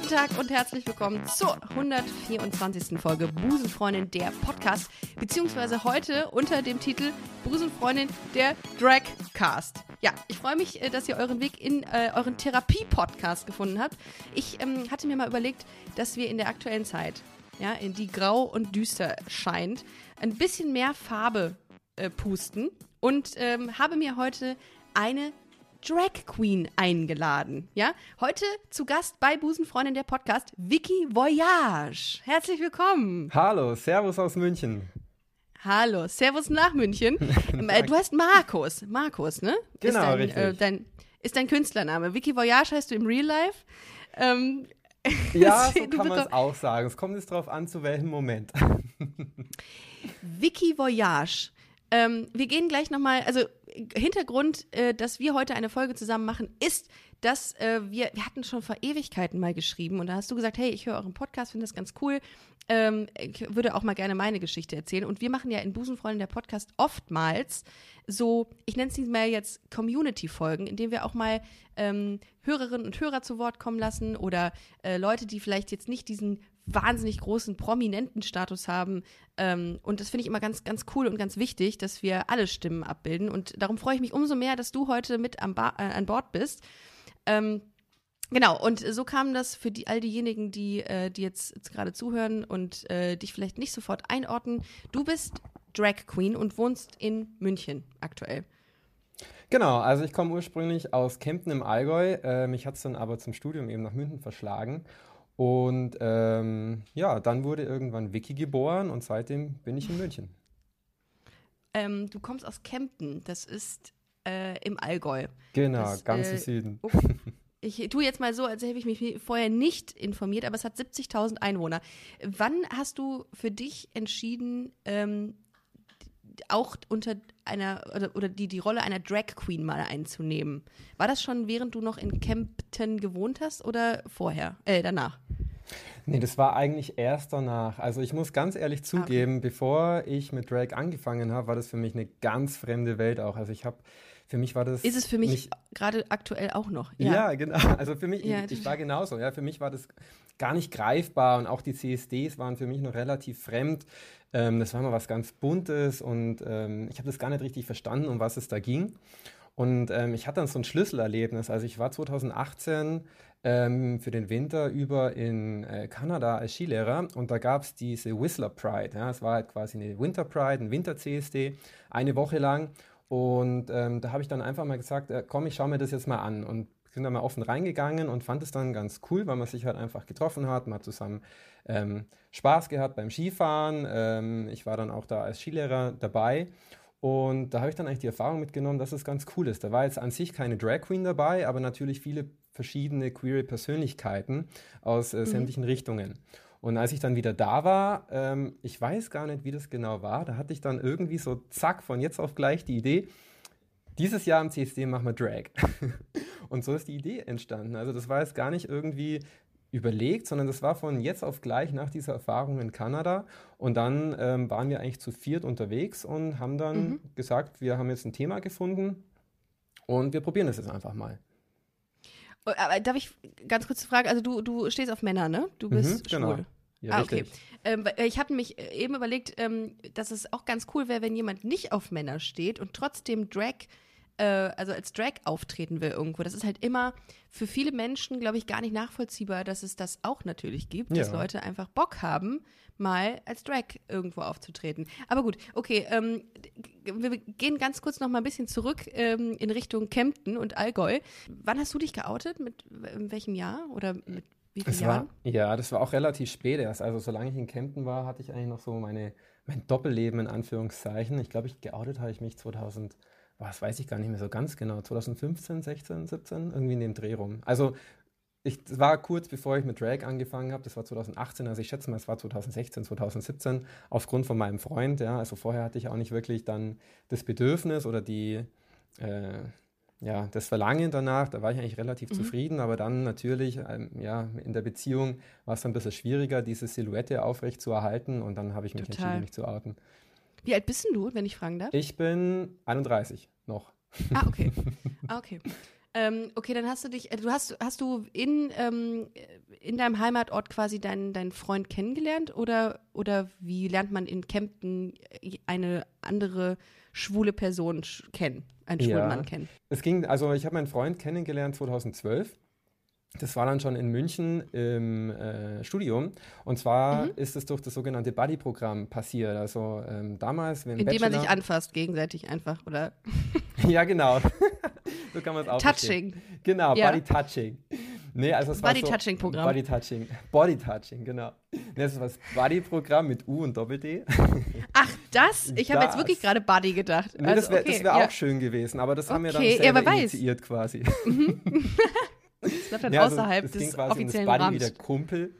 Guten Tag und herzlich willkommen zur 124. Folge Busenfreundin, der Podcast. Beziehungsweise heute unter dem Titel Busenfreundin, der Dragcast. Ja, ich freue mich, äh, dass ihr euren Weg in äh, euren Therapie-Podcast gefunden habt. Ich ähm, hatte mir mal überlegt, dass wir in der aktuellen Zeit, ja, in die grau und düster scheint, ein bisschen mehr Farbe äh, pusten und ähm, habe mir heute eine Drag Queen eingeladen. Ja, heute zu Gast bei Busenfreundin der Podcast Vicky Voyage. Herzlich willkommen. Hallo, Servus aus München. Hallo, Servus nach München. Äh, du heißt Markus, Markus, ne? Genau, ist dein, richtig. Äh, dein, ist dein Künstlername. Vicky Voyage heißt du im Real Life. Ähm, Ja, so kann man es auch sagen. Es kommt jetzt darauf an, zu welchem Moment. Vicky Voyage. Ähm, wir gehen gleich nochmal, also Hintergrund, äh, dass wir heute eine Folge zusammen machen, ist, dass äh, wir, wir hatten schon vor Ewigkeiten mal geschrieben und da hast du gesagt, hey, ich höre euren Podcast, finde das ganz cool. Ähm, ich würde auch mal gerne meine Geschichte erzählen. Und wir machen ja in Busenfreunden der Podcast oftmals so, ich nenne es mehr jetzt Community-Folgen, in denen wir auch mal ähm, Hörerinnen und Hörer zu Wort kommen lassen oder äh, Leute, die vielleicht jetzt nicht diesen wahnsinnig großen prominenten Status haben. Ähm, und das finde ich immer ganz, ganz cool und ganz wichtig, dass wir alle Stimmen abbilden. Und darum freue ich mich umso mehr, dass du heute mit am ba äh, an Bord bist. Ähm, Genau, und so kam das für die, all diejenigen, die, äh, die jetzt, jetzt gerade zuhören und äh, dich vielleicht nicht sofort einordnen. Du bist Drag Queen und wohnst in München aktuell. Genau, also ich komme ursprünglich aus Kempten im Allgäu. Äh, mich hat es dann aber zum Studium eben nach München verschlagen. Und ähm, ja, dann wurde irgendwann Vicky geboren und seitdem bin ich in München. Ähm, du kommst aus Kempten, das ist äh, im Allgäu. Genau, Das, ganz äh, im Süden. Oh, ich tue jetzt mal so, als hätte ich mich vorher nicht informiert, aber es hat 70.000 Einwohner. Wann hast du für dich entschieden, ähm, auch unter einer oder, oder die, die Rolle einer Drag Queen mal einzunehmen? War das schon während du noch in Kempten gewohnt hast oder vorher, äh, danach? Nee, das war eigentlich erst danach. Also ich muss ganz ehrlich zugeben, bevor ich mit Drag angefangen habe, war das für mich eine ganz fremde Welt auch. Also ich habe, für mich war das Ist es für mich nicht gerade aktuell auch noch? Ja, genau. Also für mich, Ja, ich, ich war genauso. Ja, für mich war das gar nicht greifbar und auch die CSDs waren für mich noch relativ fremd. Ähm, das war mal was ganz Buntes und ähm, ich habe das gar nicht richtig verstanden, um was es da ging. Und ähm, ich hatte dann so ein Schlüsselerlebnis. Also ich war 2018 ähm, für den Winter über in äh, Kanada als Skilehrer und da gab es diese Whistler Pride. Ja, es war halt quasi eine Winter Pride, ein Winter-CSD, eine Woche lang. Und ähm, da habe ich dann einfach mal gesagt, äh, komm, ich schaue mir das jetzt mal an. Und sind da mal offen reingegangen und fand es dann ganz cool, weil man sich halt einfach getroffen hat, man hat zusammen ähm, Spaß gehabt beim Skifahren. Ähm, ich war dann auch da als Skilehrer dabei. Und da habe ich dann eigentlich die Erfahrung mitgenommen, dass es ganz cool ist. Da war jetzt an sich keine Drag Queen dabei, aber natürlich viele verschiedene queere Persönlichkeiten aus äh, sämtlichen Richtungen. Und als ich dann wieder da war, ähm, ich weiß gar nicht, wie das genau war, da hatte ich dann irgendwie so zack, von jetzt auf gleich die Idee, dieses Jahr am CSD machen wir Drag. Und so ist die Idee entstanden. Also das war jetzt gar nicht irgendwie überlegt, sondern das war von jetzt auf gleich nach dieser Erfahrung in Kanada. Und dann ähm, waren wir eigentlich zu viert unterwegs und haben dann gesagt, wir haben jetzt ein Thema gefunden und wir probieren das jetzt einfach mal. Oh, Aber darf ich ganz kurz fragen, also du, du stehst auf Männer, ne? Du bist Mhm, genau. schwul. Ja, ah, okay. Ähm, weil ich hatte mich äh, eben überlegt, ähm, dass es auch ganz cool wäre, wenn jemand nicht auf Männer steht und trotzdem Drag, äh, also als Drag auftreten will irgendwo. Das ist halt immer für viele Menschen, glaube ich, gar nicht nachvollziehbar, dass es das auch natürlich gibt, dass Ja. Leute einfach Bock haben, mal als Drag irgendwo aufzutreten. Aber gut, okay, ähm, wir gehen ganz kurz noch mal ein bisschen zurück ähm, in Richtung Kempten und Allgäu. Wann hast du dich geoutet? Mit in welchem Jahr oder mit wie vielen Jahren? war, ja, das war auch relativ spät erst. Also solange ich in Kempten war, hatte ich eigentlich noch so meine, mein Doppelleben in Anführungszeichen. Ich glaube, ich geoutet habe ich mich 2000, was weiß ich gar nicht mehr so ganz genau, 2015, 16, 17, irgendwie in dem Dreh rum. Also ich, das war kurz bevor ich mit Drag angefangen habe, das war 2018, also ich schätze mal, es war 2016, 2017, aufgrund von meinem Freund, ja, also vorher hatte ich auch nicht wirklich dann das Bedürfnis oder die, äh, ja, das Verlangen danach, da war ich eigentlich relativ Mhm. zufrieden, aber dann natürlich, ähm, ja, in der Beziehung war es dann ein bisschen schwieriger, diese Silhouette aufrecht zu erhalten und dann habe ich mich Total. entschieden, mich zu outen. Wie alt bist denn du, wenn ich fragen darf? Ich bin 31 noch. Ah, okay. Ah, okay. Ähm, okay, dann hast du dich, äh, du hast, hast du in, ähm, in deinem Heimatort quasi deinen, deinen Freund kennengelernt oder, oder wie lernt man in Kempten eine andere schwule Person kennen, einen schwulen Ja. Mann kennen? Es ging, also ich habe meinen Freund kennengelernt 2012. Das war dann schon in München im äh, Studium. Und zwar Mhm. ist es durch das sogenannte Buddy-Programm passiert. Also ähm, damals, wenn Indem man sich Bachelor- anfasst gegenseitig einfach oder Ja, genau. so kann man es auch verstehen. Touching. Genau, Ja. Body Touching. Nee, also es war so, Body-Touching-Programm. Body Touching. Body Touching, genau. Nee, das war das Buddy-Programm mit U und Doppel-D. Ach, das? Ich habe jetzt wirklich gerade Buddy gedacht. Nee, Also, das wäre okay, wär ja. auch schön gewesen, aber das haben wir dann Okay, ja, selber wer weiß. initiiert quasi. Das bleibt dann Ja, also außerhalb ging des quasi um offiziellen das Buddy Rahmens. wie der Kumpel.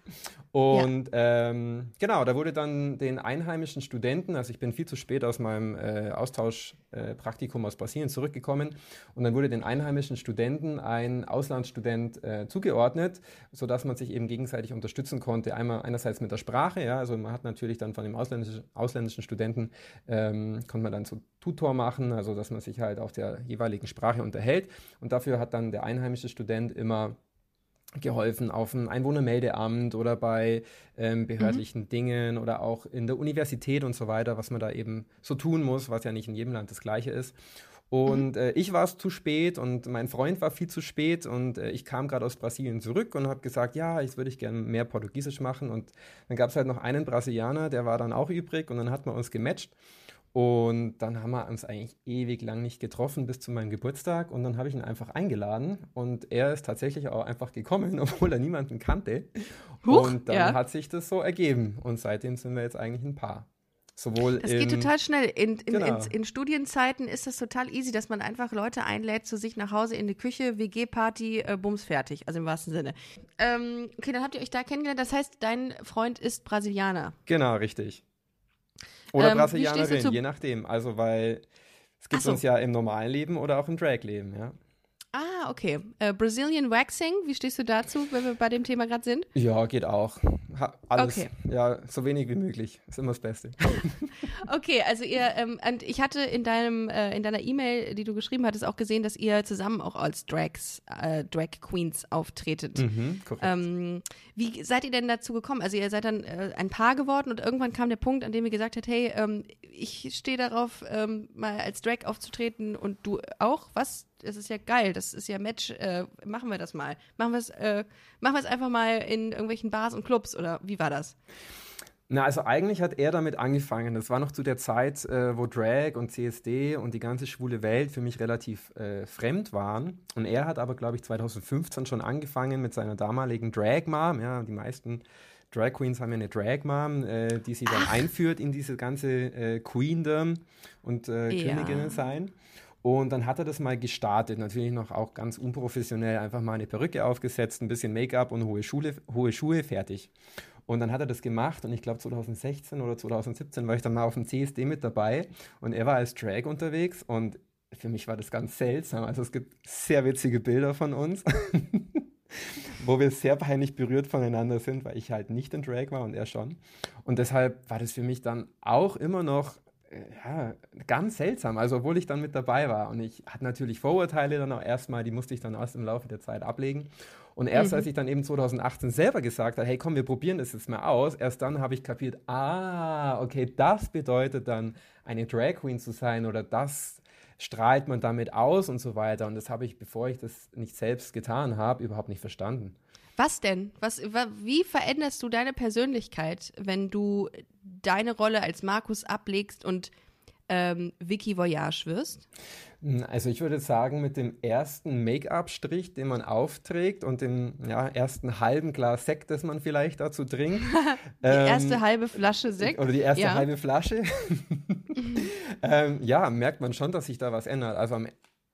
Und ähm, genau, da wurde dann den einheimischen Studenten, also ich bin viel zu spät aus meinem äh, Austauschpraktikum äh, aus Brasilien zurückgekommen, und dann wurde den einheimischen Studenten ein Auslandsstudent äh, zugeordnet, sodass man sich eben gegenseitig unterstützen konnte. Einmal einerseits mit der Sprache, ja, also man hat natürlich dann von dem ausländischen, ausländischen Studenten, ähm, konnte man dann so Tutor machen, also dass man sich halt auf der jeweiligen Sprache unterhält. Und dafür hat dann der einheimische Student immer geholfen auf dem Einwohnermeldeamt oder bei ähm, behördlichen Dingen oder auch in der Universität und so weiter, was man da eben so tun muss, was ja nicht in jedem Land das gleiche ist. Und äh, ich war es zu spät und mein Freund war viel zu spät und äh, ich kam gerade aus Brasilien zurück und habe gesagt, ja, jetzt würde ich gerne mehr Portugiesisch machen. Und dann gab es halt noch einen Brasilianer, der war dann auch übrig und dann hat man uns gematcht. Und dann haben wir uns eigentlich ewig lang nicht getroffen bis zu meinem Geburtstag. Und dann habe ich ihn einfach eingeladen. Und er ist tatsächlich auch einfach gekommen, obwohl er niemanden kannte. Huch, und dann ja. hat sich das so ergeben. Und seitdem sind wir jetzt eigentlich ein Paar. Sowohl Das im, geht total schnell. In, in, Genau. in, in Studienzeiten ist das total easy, dass man einfach Leute einlädt zu sich nach Hause in die Küche, WG-Party, äh, Bums fertig. Also im wahrsten Sinne. Ähm, okay, dann habt ihr euch da kennengelernt. Das heißt, dein Freund ist Brasilianer. Genau, richtig. Oder Ähm, Brasilianerin, je nachdem. Also, weil es gibt so. uns ja im normalen Leben oder auch im Drag-Leben, ja. Ah, okay. Äh, Brazilian Waxing, wie stehst du dazu, wenn wir bei dem Thema gerade sind? Ja, geht auch. Ha, alles, Okay. ja, so wenig wie möglich. Ist immer das Beste. Okay, also ihr, ähm, und ich hatte in deinem, äh, in deiner E-Mail, die du geschrieben hattest, auch gesehen, dass ihr zusammen auch als Drags, äh, Drag Queens auftretet. mhm, korrekt. Ähm, wie seid ihr denn dazu gekommen? Also ihr seid dann äh, ein Paar geworden und irgendwann kam der Punkt, an dem ihr gesagt habt, hey, ähm, ich stehe darauf, ähm, mal als Drag aufzutreten und du auch. Was? Das ist ja geil, das ist ja Match. Äh, machen wir das mal. Machen wir es äh, machen wir es einfach mal in irgendwelchen Bars und Clubs oder wie war das? Na, also eigentlich hat er damit angefangen. Das war noch zu der Zeit, äh, wo Drag und CSD und die ganze schwule Welt für mich relativ äh, fremd waren. Und er hat aber, glaube ich, 2015 schon angefangen mit seiner damaligen Drag Mom. Ja, die meisten Drag Queens haben ja eine Drag Mom, äh, die sie dann einführt in diese ganze äh, Queendom und äh. Königinnen sein. Und dann hat er das mal gestartet, natürlich noch auch ganz unprofessionell, einfach mal eine Perücke aufgesetzt, ein bisschen Make-up und hohe, Schule, hohe Schuhe, fertig. Und dann hat er das gemacht und ich glaube 2016 oder 2017 war ich dann mal auf dem CSD mit dabei und er war als Drag unterwegs und für mich war das ganz seltsam. Also es gibt sehr witzige Bilder von uns, wo wir sehr peinlich berührt voneinander sind, weil ich halt nicht in Drag war und er schon. Und deshalb war das für mich dann auch immer noch ja, ganz seltsam, also obwohl ich dann mit dabei war. Und ich hatte natürlich Vorurteile dann auch erstmal, die musste ich dann erst im Laufe der Zeit ablegen. Und erst als ich dann eben 2018 selber gesagt habe, hey komm, wir probieren das jetzt mal aus, erst dann habe ich kapiert, ah, okay, das bedeutet dann eine Drag Queen zu sein oder das strahlt man damit aus und so weiter. Und das habe ich, bevor ich das nicht selbst getan habe, überhaupt nicht verstanden. Was denn? Was, wa, wie veränderst du deine Persönlichkeit, wenn du deine Rolle als Markus ablegst und ähm, Vicky Voyage wirst? Also ich würde sagen, mit dem ersten Make-up-Strich, den man aufträgt und dem ja, ersten halben Glas Sekt, das man vielleicht dazu trinkt. Die erste halbe Flasche Sekt? Oder die erste Ja. halbe Flasche. ähm, ja, merkt man schon, dass sich da was ändert. Also am,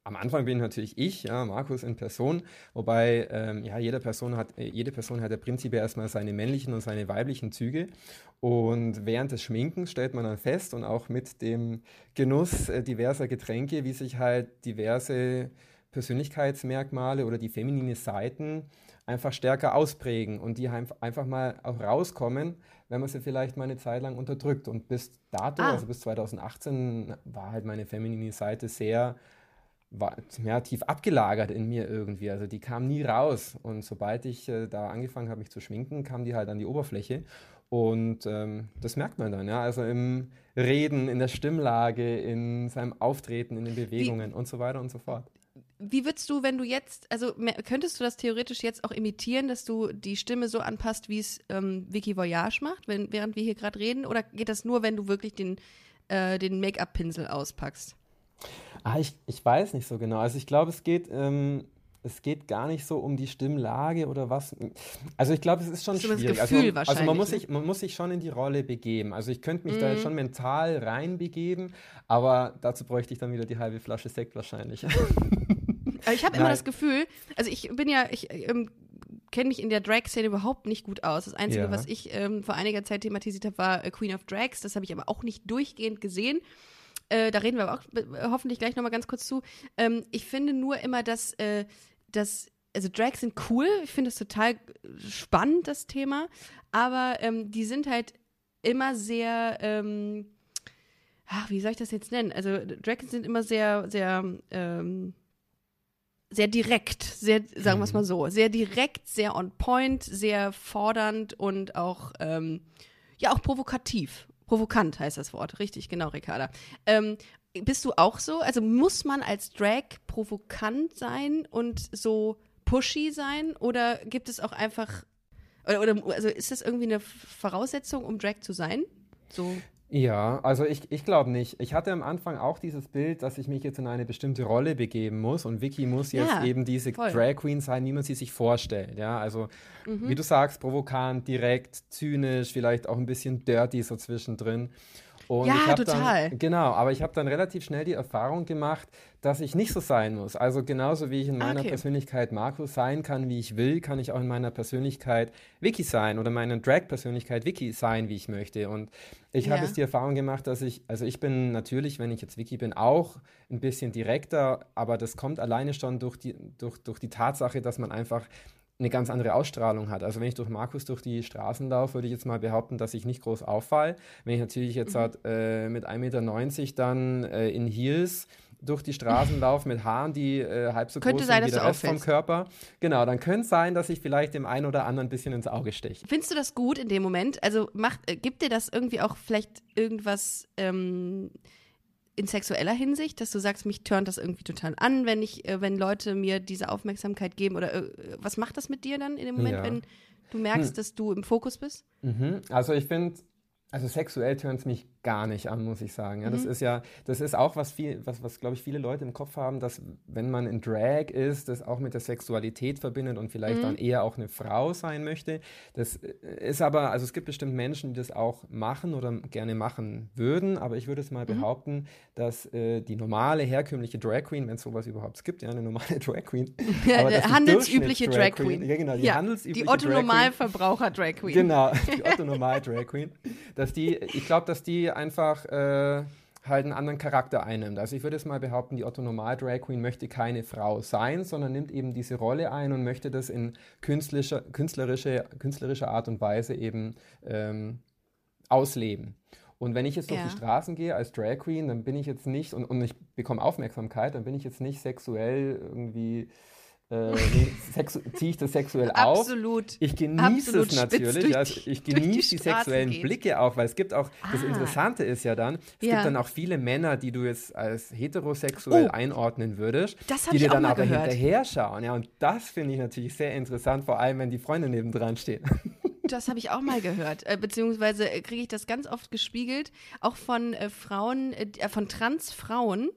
am Anfang bin natürlich ich, ja, Markus in Person, wobei ähm, ja, jede, Person hat, äh, jede Person hat ja prinzipiell erstmal seine männlichen und seine weiblichen Züge. Und während des Schminkens stellt man dann fest und auch mit dem Genuss äh, diverser Getränke, wie sich halt diverse Persönlichkeitsmerkmale oder die feminine Seiten einfach stärker ausprägen und die einfach mal auch rauskommen, wenn man sie vielleicht mal eine Zeit lang unterdrückt. Und bis dato, ah. also bis 2018, war halt meine feminine Seite sehr war ja, tief abgelagert in mir irgendwie. Also die kam nie raus. Und sobald ich äh, da angefangen habe, mich zu schminken, kam die halt an die Oberfläche. Und ähm, das merkt man dann, ja. Also im Reden, in der Stimmlage, in seinem Auftreten, in den Bewegungen Wie, und so weiter und so fort. Wie würdest du, wenn du jetzt, also könntest du das theoretisch jetzt auch imitieren, dass du die Stimme so anpasst, wie es ähm, Vicky Voyage macht, wenn, während wir hier gerade reden? Oder geht das nur, wenn du wirklich den, äh, den Make-up-Pinsel auspackst? Ah, ich, ich weiß nicht so genau. Also ich glaube, es geht, ähm, es geht gar nicht so um die Stimmlage oder was. Also ich glaube, es ist schon schwierig. Das Gefühl also, wahrscheinlich, also man muss, ne? sich, man muss sich schon in die Rolle begeben. Also ich könnte mich mhm. da schon mental reinbegeben, aber dazu bräuchte ich dann wieder die halbe Flasche Sekt wahrscheinlich. ich habe immer das Gefühl, also ich bin ja, ich ähm, kenne mich in der Drag-Szene überhaupt nicht gut aus. Das Einzige, ja. was ich ähm, vor einiger Zeit thematisiert habe, war äh, Queen of Drags. Das habe ich aber auch nicht durchgehend gesehen. Äh, da reden wir aber auch hoffentlich gleich nochmal ganz kurz zu. Ähm, ich finde nur immer, dass, äh, dass also Drags sind cool. Ich finde es total spannend, das Thema. Aber ähm, die sind halt immer sehr, ähm, ach, wie soll ich das jetzt nennen? Also Drags sind immer sehr, sehr, ähm, sehr direkt, sehr, sagen wir es mal so, sehr direkt, sehr on point, sehr fordernd und auch, ähm, ja, auch provokativ. Provokant heißt das Wort, richtig, genau, Ricarda. Ähm, bist du auch so? Also muss man als Drag provokant sein und so pushy sein? Oder gibt es auch einfach, oder, oder also ist das irgendwie eine Voraussetzung, um Drag zu sein? So. Ja, also ich, ich glaube nicht. Ich hatte am Anfang auch dieses Bild, dass ich mich jetzt in eine bestimmte Rolle begeben muss und Vicky muss jetzt ja, eben diese voll. Drag Queen sein, wie man sie sich vorstellt. Ja, also mhm. wie du sagst, provokant, direkt, zynisch, vielleicht auch ein bisschen dirty so zwischendrin. Und ja, total. Dann, genau, aber ich habe dann relativ schnell die Erfahrung gemacht, dass ich nicht so sein muss. Also genauso wie ich in meiner okay. Persönlichkeit Markus sein kann, wie ich will, kann ich auch in meiner Persönlichkeit Vicky sein oder meiner Drag-Persönlichkeit Vicky sein, wie ich möchte. Und ich ja. habe jetzt die Erfahrung gemacht, dass ich, also ich bin natürlich, wenn ich jetzt Vicky bin, auch ein bisschen direkter, aber das kommt alleine schon durch die, durch, durch die Tatsache, dass man einfach eine ganz andere Ausstrahlung hat. Also wenn ich durch Markus durch die Straßen laufe, würde ich jetzt mal behaupten, dass ich nicht groß auffalle. Wenn ich natürlich jetzt mhm. halt, äh, mit 1,90 Meter dann äh, in Heels durch die Straßen laufe mit Haaren, die äh, halb so könnte groß sein, sind wie der Rest vom Körper. Genau, dann könnte es sein, dass ich vielleicht dem einen oder anderen ein bisschen ins Auge steche. Findest du das gut in dem Moment? Also macht, äh, gibt dir das irgendwie auch vielleicht irgendwas ähm, in sexueller Hinsicht, dass du sagst, mich turnt das irgendwie total an, wenn ich, äh, wenn Leute mir diese Aufmerksamkeit geben oder äh, was macht das mit dir dann in dem Moment, ja. wenn du merkst, hm. dass du im Fokus bist? Mhm. Also ich finde, also sexuell tönt es mich gar nicht an, muss ich sagen. Ja, mhm. Das ist ja, das ist auch was viel, was, was glaube ich viele Leute im Kopf haben, dass wenn man in Drag ist, das auch mit der Sexualität verbindet und vielleicht mhm. dann eher auch eine Frau sein möchte. Das ist aber, also es gibt bestimmt Menschen, die das auch machen oder gerne machen würden, aber ich würde es mal mhm. behaupten, dass äh, die normale, herkömmliche Drag Queen, wenn es sowas überhaupt gibt, ja, eine normale Drag Queen. Ja, die handelsübliche Drag Queen. Ja, genau, die ja, handelsübliche Die Otto-Normalverbraucher Drag Queen. Genau, die Otto-Normal Drag Queen. Dass die, ich glaube, dass die einfach äh, halt einen anderen Charakter einnimmt. Also ich würde es mal behaupten, die Otto Normal Drag Queen möchte keine Frau sein, sondern nimmt eben diese Rolle ein und möchte das in künstlerischer, künstlerische, künstlerischer Art und Weise eben ähm, ausleben. Und wenn ich jetzt ja. durch die Straßen gehe als Drag Queen, dann bin ich jetzt nicht, und, und ich bekomme Aufmerksamkeit, dann bin ich jetzt nicht sexuell irgendwie äh, ziehe ich das sexuell auf. Absolut. Ich genieße Absolut es natürlich. Also ich genieße die, die sexuellen geht. Blicke auch, weil es gibt auch, ah. das Interessante ist ja dann, es ja. gibt dann auch viele Männer, die du jetzt als heterosexuell oh. einordnen würdest, die dir dann aber gehört. hinterher schauen. Ja, und das finde ich natürlich sehr interessant, vor allem wenn die Freunde nebendran stehen. Das habe ich auch mal gehört, äh, beziehungsweise äh, kriege ich das ganz oft gespiegelt, auch von äh, Frauen, äh, von Transfrauen,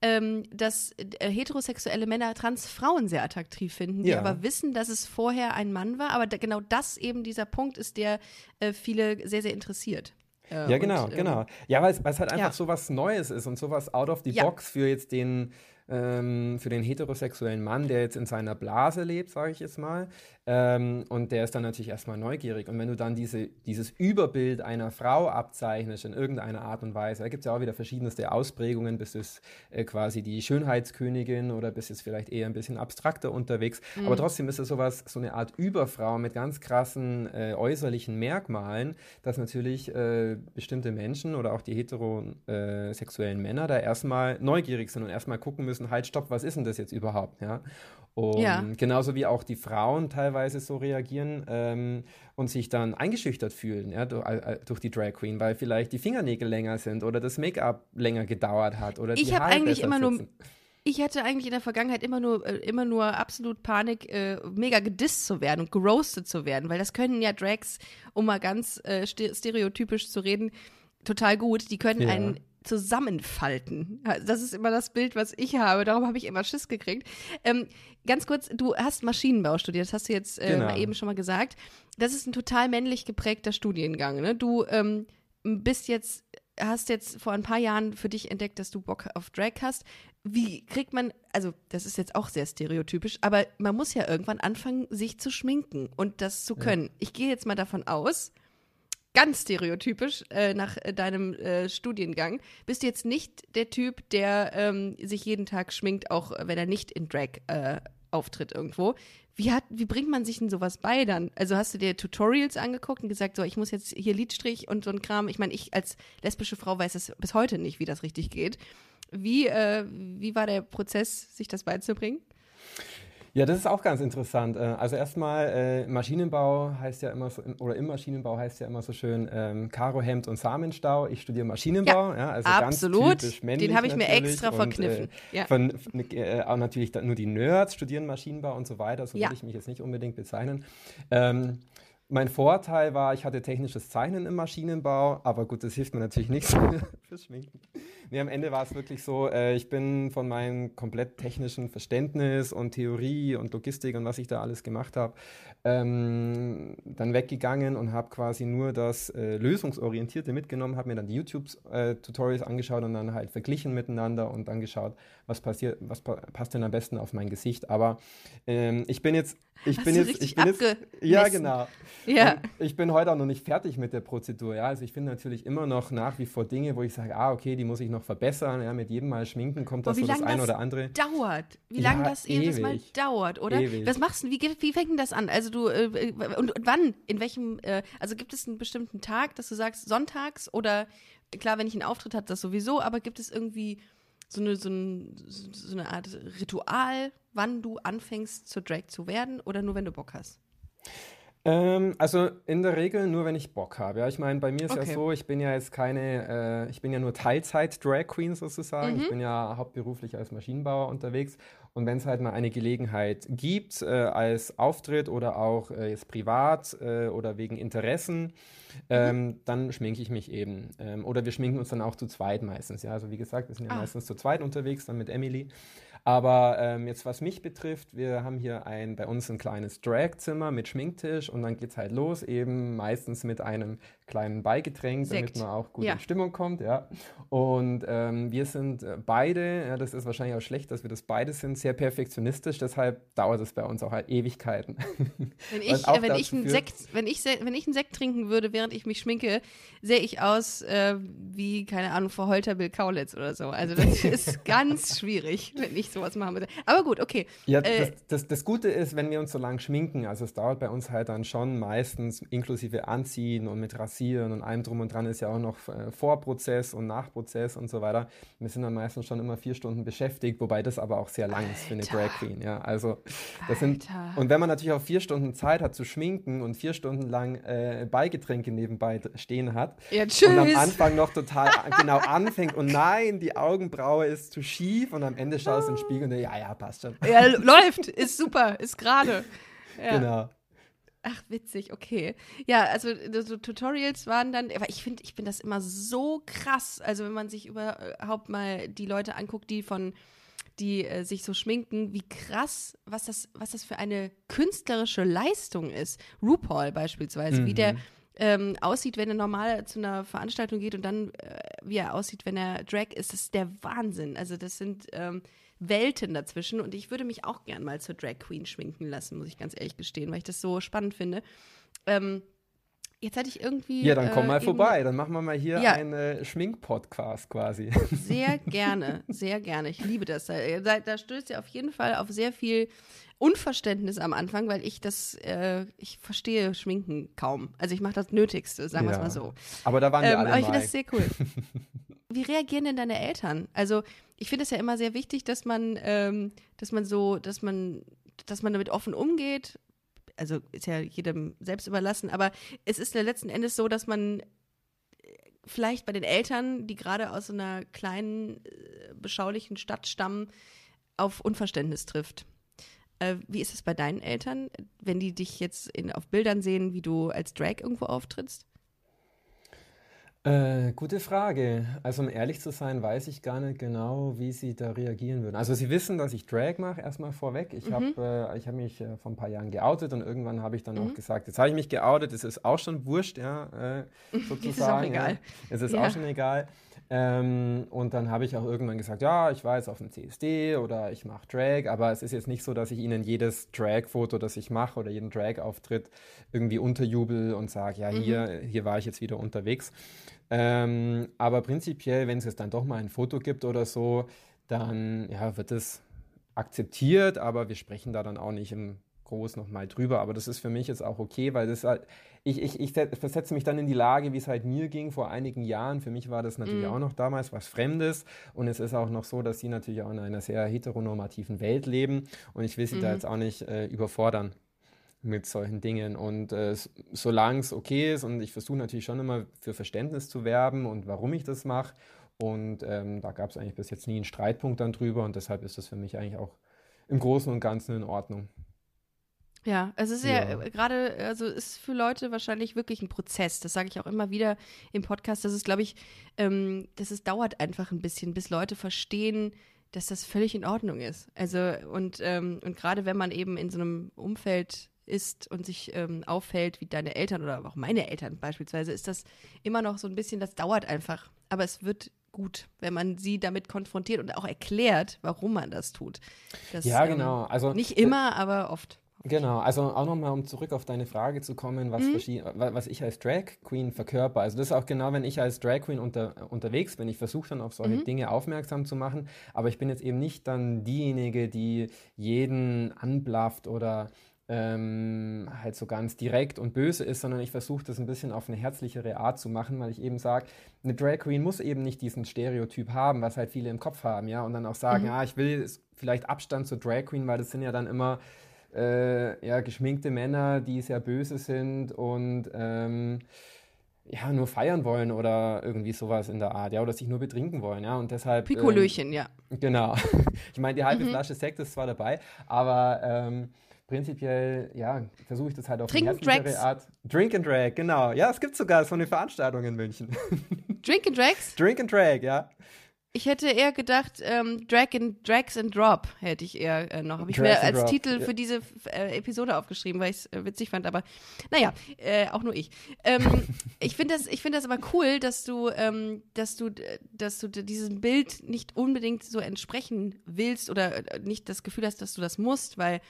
ähm, dass äh, heterosexuelle Männer Transfrauen sehr attraktiv finden, die ja. aber wissen, dass es vorher ein Mann war. Aber da, genau das eben dieser Punkt ist, der äh, viele sehr, sehr interessiert. Äh, ja, genau, und, genau. Ja, weil es halt einfach ja. so was Neues ist und so was out of the ja. box für jetzt den ähm, für den heterosexuellen Mann, der jetzt in seiner Blase lebt, sage ich jetzt mal. Ähm, und der ist dann natürlich erstmal neugierig. Und wenn du dann diese, dieses Überbild einer Frau abzeichnest in irgendeiner Art und Weise, da gibt es ja auch wieder verschiedenste Ausprägungen, bis es äh, quasi die Schönheitskönigin oder bis es vielleicht eher ein bisschen abstrakter unterwegs. Mhm. Aber trotzdem ist es sowas, so eine Art Überfrau mit ganz krassen äh, äußerlichen Merkmalen, dass natürlich äh, bestimmte Menschen oder auch die heterosexuellen Männer da erstmal neugierig sind und erstmal gucken müssen, halt, stopp, was ist denn das jetzt überhaupt? Ja? Und ja. genauso wie auch die Frauen teilweise so reagieren ähm, und sich dann eingeschüchtert fühlen ja, durch, äh, durch, die Drag Queen, weil vielleicht die Fingernägel länger sind oder das Make-up länger gedauert hat oder ich habe eigentlich immer sitzen. nur ich hatte eigentlich in der Vergangenheit immer nur, äh, immer nur absolut Panik, äh, mega gedisst zu werden und geroastet zu werden, weil das können ja Drags, um mal ganz äh, stereotypisch zu reden, total gut. Die können ja. einen zusammenfalten. Das ist immer das Bild, was ich habe. Darum habe ich immer Schiss gekriegt. Ähm, ganz kurz, du hast Maschinenbau studiert, das hast du jetzt äh, genau. eben schon mal gesagt. Das ist ein total männlich geprägter Studiengang. Ne? Du ähm, bist jetzt, hast jetzt vor ein paar Jahren für dich entdeckt, dass du Bock auf Drag hast. Wie kriegt man, also das ist jetzt auch sehr stereotypisch, aber man muss ja irgendwann anfangen, sich zu schminken und das zu können. Ja. Ich gehe jetzt mal davon aus, ganz stereotypisch äh, nach äh, deinem äh, Studiengang, bist du jetzt nicht der Typ, der ähm, sich jeden Tag schminkt, auch wenn er nicht in Drag äh, auftritt irgendwo. Wie, hat, wie bringt man sich denn sowas bei dann? Also hast du dir Tutorials angeguckt und gesagt, so, ich muss jetzt hier Lidstrich und so ein Kram. Ich meine, ich als lesbische Frau weiß es bis heute nicht, wie das richtig geht. Wie, äh, wie war der Prozess, sich das beizubringen? Ja, das ist auch ganz interessant. Äh, also erstmal, äh, Maschinenbau heißt ja immer so, oder im Maschinenbau heißt ja immer so schön ähm, Karohemd und Samenstau. Ich studiere Maschinenbau, ja, ja also absolut. ganz typisch männlich Den habe ich mir extra verkniffen. Und, äh, ja. von, von, äh, auch natürlich nur die Nerds studieren Maschinenbau und so weiter. So ja. würde ich mich jetzt nicht unbedingt bezeichnen. Ähm, mein Vorteil war, ich hatte technisches Zeichnen im Maschinenbau, aber gut, das hilft mir natürlich nichts fürs Schminken. Nee, am Ende war es wirklich so, äh, ich bin von meinem komplett technischen Verständnis und Theorie und Logistik und was ich da alles gemacht habe, ähm, dann weggegangen und habe quasi nur das äh, Lösungsorientierte mitgenommen, habe mir dann die YouTube-Tutorials äh, angeschaut und dann halt verglichen miteinander und dann geschaut, was passiert, was pa passt denn am besten auf mein Gesicht. Aber ähm, ich bin jetzt ich Hast bin jetzt, ich bin jetzt, ja genau. Ja. ich bin heute auch noch nicht fertig mit der Prozedur. Ja, also ich finde natürlich immer noch nach wie vor Dinge, wo ich sage, ah okay, die muss ich noch verbessern. Ja, mit jedem Mal schminken kommt das so das eine oder andere. Dauert. Wie lange ja, das jedes Mal dauert, oder? Ewig. Was machst du? Wie, wie fängt denn das an? Also du äh, und, und, wann? In welchem? Äh, also gibt es einen bestimmten Tag, dass du sagst sonntags oder klar, wenn ich einen Auftritt habe, das sowieso. Aber gibt es irgendwie so eine, so, ein, so eine Art Ritual, wann du anfängst zu Drag zu werden oder nur wenn du Bock hast? Ähm, also in der Regel nur, wenn ich Bock habe. Ja, ich meine, bei mir ist okay. ja so, ich bin ja jetzt keine, äh, ich bin ja nur Teilzeit-Drag Queen sozusagen. Mhm. Ich bin ja hauptberuflich als Maschinenbauer unterwegs. Und wenn es halt mal eine Gelegenheit gibt, äh, als Auftritt oder auch äh, jetzt privat äh, oder wegen Interessen, ähm, mhm. dann schminke ich mich eben. Ähm, oder wir schminken uns dann auch zu zweit meistens. Ja, also wie gesagt, wir sind ja ah. meistens zu zweit unterwegs, dann mit Emily. Aber ähm, jetzt, was mich betrifft, wir haben hier ein, bei uns ein kleines Drag-Zimmer mit Schminktisch und dann geht es halt los, eben meistens mit einem kleinen Beigetränk, Sekt. damit man auch gut ja. in Stimmung kommt. Ja. Und ähm, wir sind äh, beide, ja, das ist wahrscheinlich auch schlecht, dass wir das beide sind, sehr perfektionistisch, deshalb dauert es bei uns auch halt Ewigkeiten. Wenn ich, äh, wenn ich, einen Sekt, wenn, ich, wenn ich einen Sekt trinken würde, während ich mich schminke, sehe ich aus äh, wie, keine Ahnung, verheulter Bill Kaulitz oder so. Also das ist ganz schwierig, wenn ich so sowas machen würde. Aber gut, okay. Ja, äh, das, das, das, Gute ist, wenn wir uns so lang schminken, also es dauert bei uns halt dann schon meistens inklusive Anziehen und mit Rasieren und allem drum und dran ist ja auch noch äh, Vorprozess und Nachprozess und so weiter. Wir sind dann meistens schon immer vier Stunden beschäftigt, wobei das aber auch sehr lang Alter. ist für eine Drag Queen. Ja, also das sind, und wenn man natürlich auch vier Stunden Zeit hat zu schminken und vier Stunden lang äh, Beigetränke nebenbei stehen hat ja, und am Anfang noch total genau anfängt und nein, die Augenbraue ist zu schief und am Ende schaust du ins Spiegel und ja, ja, passt schon. Ja, läuft, ist super, ist gerade. Ja. Genau. Ach, witzig, okay. Ja, also so Tutorials waren dann, aber ich finde, ich finde das immer so krass. Also wenn man sich überhaupt mal die Leute anguckt, die von, die äh, sich so schminken, wie krass, was das, was das für eine künstlerische Leistung ist. RuPaul beispielsweise, mhm. wie der ähm, aussieht, wenn er normal zu einer Veranstaltung geht und dann, äh, wie er aussieht, wenn er Drag ist, das ist der Wahnsinn. Also das sind ähm, Welten dazwischen und ich würde mich auch gern mal zur Drag Queen schminken lassen, muss ich ganz ehrlich gestehen, weil ich das so spannend finde. Ähm, Jetzt hatte ich irgendwie. Ja, dann komm mal äh, vorbei. Dann machen wir mal hier Ja. einen äh, Schmink-Podcast quasi. Sehr gerne, sehr gerne. Ich liebe das. Da, da, da stößt ihr auf jeden Fall auf sehr viel Unverständnis am Anfang, weil ich das, äh, ich verstehe Schminken kaum. Also ich mache das Nötigste, sagen wir es mal so. Aber da waren wir Ähm, alle aber ich finde das sehr cool. Wie reagieren denn deine Eltern? Also ich finde es ja immer sehr wichtig, dass man, ähm, dass man so, dass man, dass man damit offen umgeht. Also ist ja jedem selbst überlassen, aber es ist ja letzten Endes so, dass man äh, vielleicht bei den Eltern, die gerade aus so einer kleinen, äh, beschaulichen Stadt stammen, auf Unverständnis trifft. Äh, wie ist es bei deinen Eltern, wenn die dich jetzt in, auf Bildern sehen, wie du als Drag irgendwo auftrittst? Äh, gute Frage. Also um ehrlich zu sein, weiß ich gar nicht genau, wie sie da reagieren würden. Also sie wissen, dass ich Drag mache, erstmal vorweg. Ich habe äh, ich hab mich äh, vor ein paar Jahren geoutet und irgendwann habe ich dann auch gesagt, jetzt habe ich mich geoutet, es ist auch schon wurscht, ja, äh, sozusagen. egal. Ja. Es ist Ja. auch schon egal. Ähm, und dann habe ich auch irgendwann gesagt, ja, ich war jetzt auf dem CSD oder ich mache Drag, aber es ist jetzt nicht so, dass ich ihnen jedes Drag-Foto, das ich mache oder jeden Drag-Auftritt irgendwie unterjubel und sage, ja, hier, hier war ich jetzt wieder unterwegs. Ähm, aber prinzipiell, wenn es jetzt dann doch mal ein Foto gibt oder so, dann ja, wird es akzeptiert, aber wir sprechen da dann auch nicht im Groß nochmal drüber. Aber das ist für mich jetzt auch okay, weil das halt, ich, ich, ich set- versetze mich dann in die Lage, wie es halt mir ging vor einigen Jahren. Für mich war das natürlich auch noch damals was Fremdes. Und es ist auch noch so, dass sie natürlich auch in einer sehr heteronormativen Welt leben. Und ich will sie da jetzt auch nicht äh, überfordern mit solchen Dingen. Und äh, solange es okay ist, und ich versuche natürlich schon immer für Verständnis zu werben und warum ich das mache. Und ähm, da gab es eigentlich bis jetzt nie einen Streitpunkt dann drüber. Und deshalb ist das für mich eigentlich auch im Großen und Ganzen in Ordnung. Ja, es ist ja, Ja. äh, gerade, also ist für Leute wahrscheinlich wirklich ein Prozess. Das sage ich auch immer wieder im Podcast. Das ist, glaube ich, ähm, das ist, dauert einfach ein bisschen, bis Leute verstehen, dass das völlig in Ordnung ist. Also und, ähm, und gerade wenn man eben in so einem Umfeld ist und sich ähm, auffällt, wie deine Eltern oder auch meine Eltern beispielsweise, ist das immer noch so ein bisschen, das dauert einfach. Aber es wird gut, wenn man sie damit konfrontiert und auch erklärt, warum man das tut. Das, Ja, ähm, genau. Also Nicht immer, aber oft. Genau, also auch nochmal, um zurück auf deine Frage zu kommen, was, wa- was ich als Drag Queen verkörper. Also das ist auch genau, wenn ich als Drag Queen unter, unterwegs bin. Ich versuche dann auf solche Dinge aufmerksam zu machen, aber ich bin jetzt eben nicht dann diejenige, die jeden anblafft oder ähm, halt so ganz direkt und böse ist, sondern ich versuche das ein bisschen auf eine herzlichere Art zu machen, weil ich eben sage, eine Drag Queen muss eben nicht diesen Stereotyp haben, was halt viele im Kopf haben, ja, und dann auch sagen, ja, ich will vielleicht Abstand zur Drag Queen, weil das sind ja dann immer äh, ja, geschminkte Männer, die sehr böse sind und ähm, ja, nur feiern wollen oder irgendwie sowas in der Art, ja, oder sich nur betrinken wollen, ja, und deshalb. ähm, Pikolöchen, ja. Genau. Ich meine, die halbe Mhm. Flasche Sekt ist zwar dabei, aber ähm, prinzipiell, ja, versuche ich das halt auf Drink eine herzlichere. Art. Drink and Drag, genau. Ja, es gibt sogar so eine Veranstaltung in München. Drink and Drags? Drink and Drag, ja. Ich hätte eher gedacht, ähm, Drag and, Drags and Drop hätte ich eher äh, noch. Habe ich mir als Drop, Titel ja. für diese äh, Episode aufgeschrieben, weil ich es äh, witzig fand. Aber naja, äh, auch nur ich. Ähm, ich finde das, ich finde das aber cool, dass du, ähm, dass du, dass du diesem Bild nicht unbedingt so entsprechen willst oder äh, nicht das Gefühl hast, dass du das musst, weil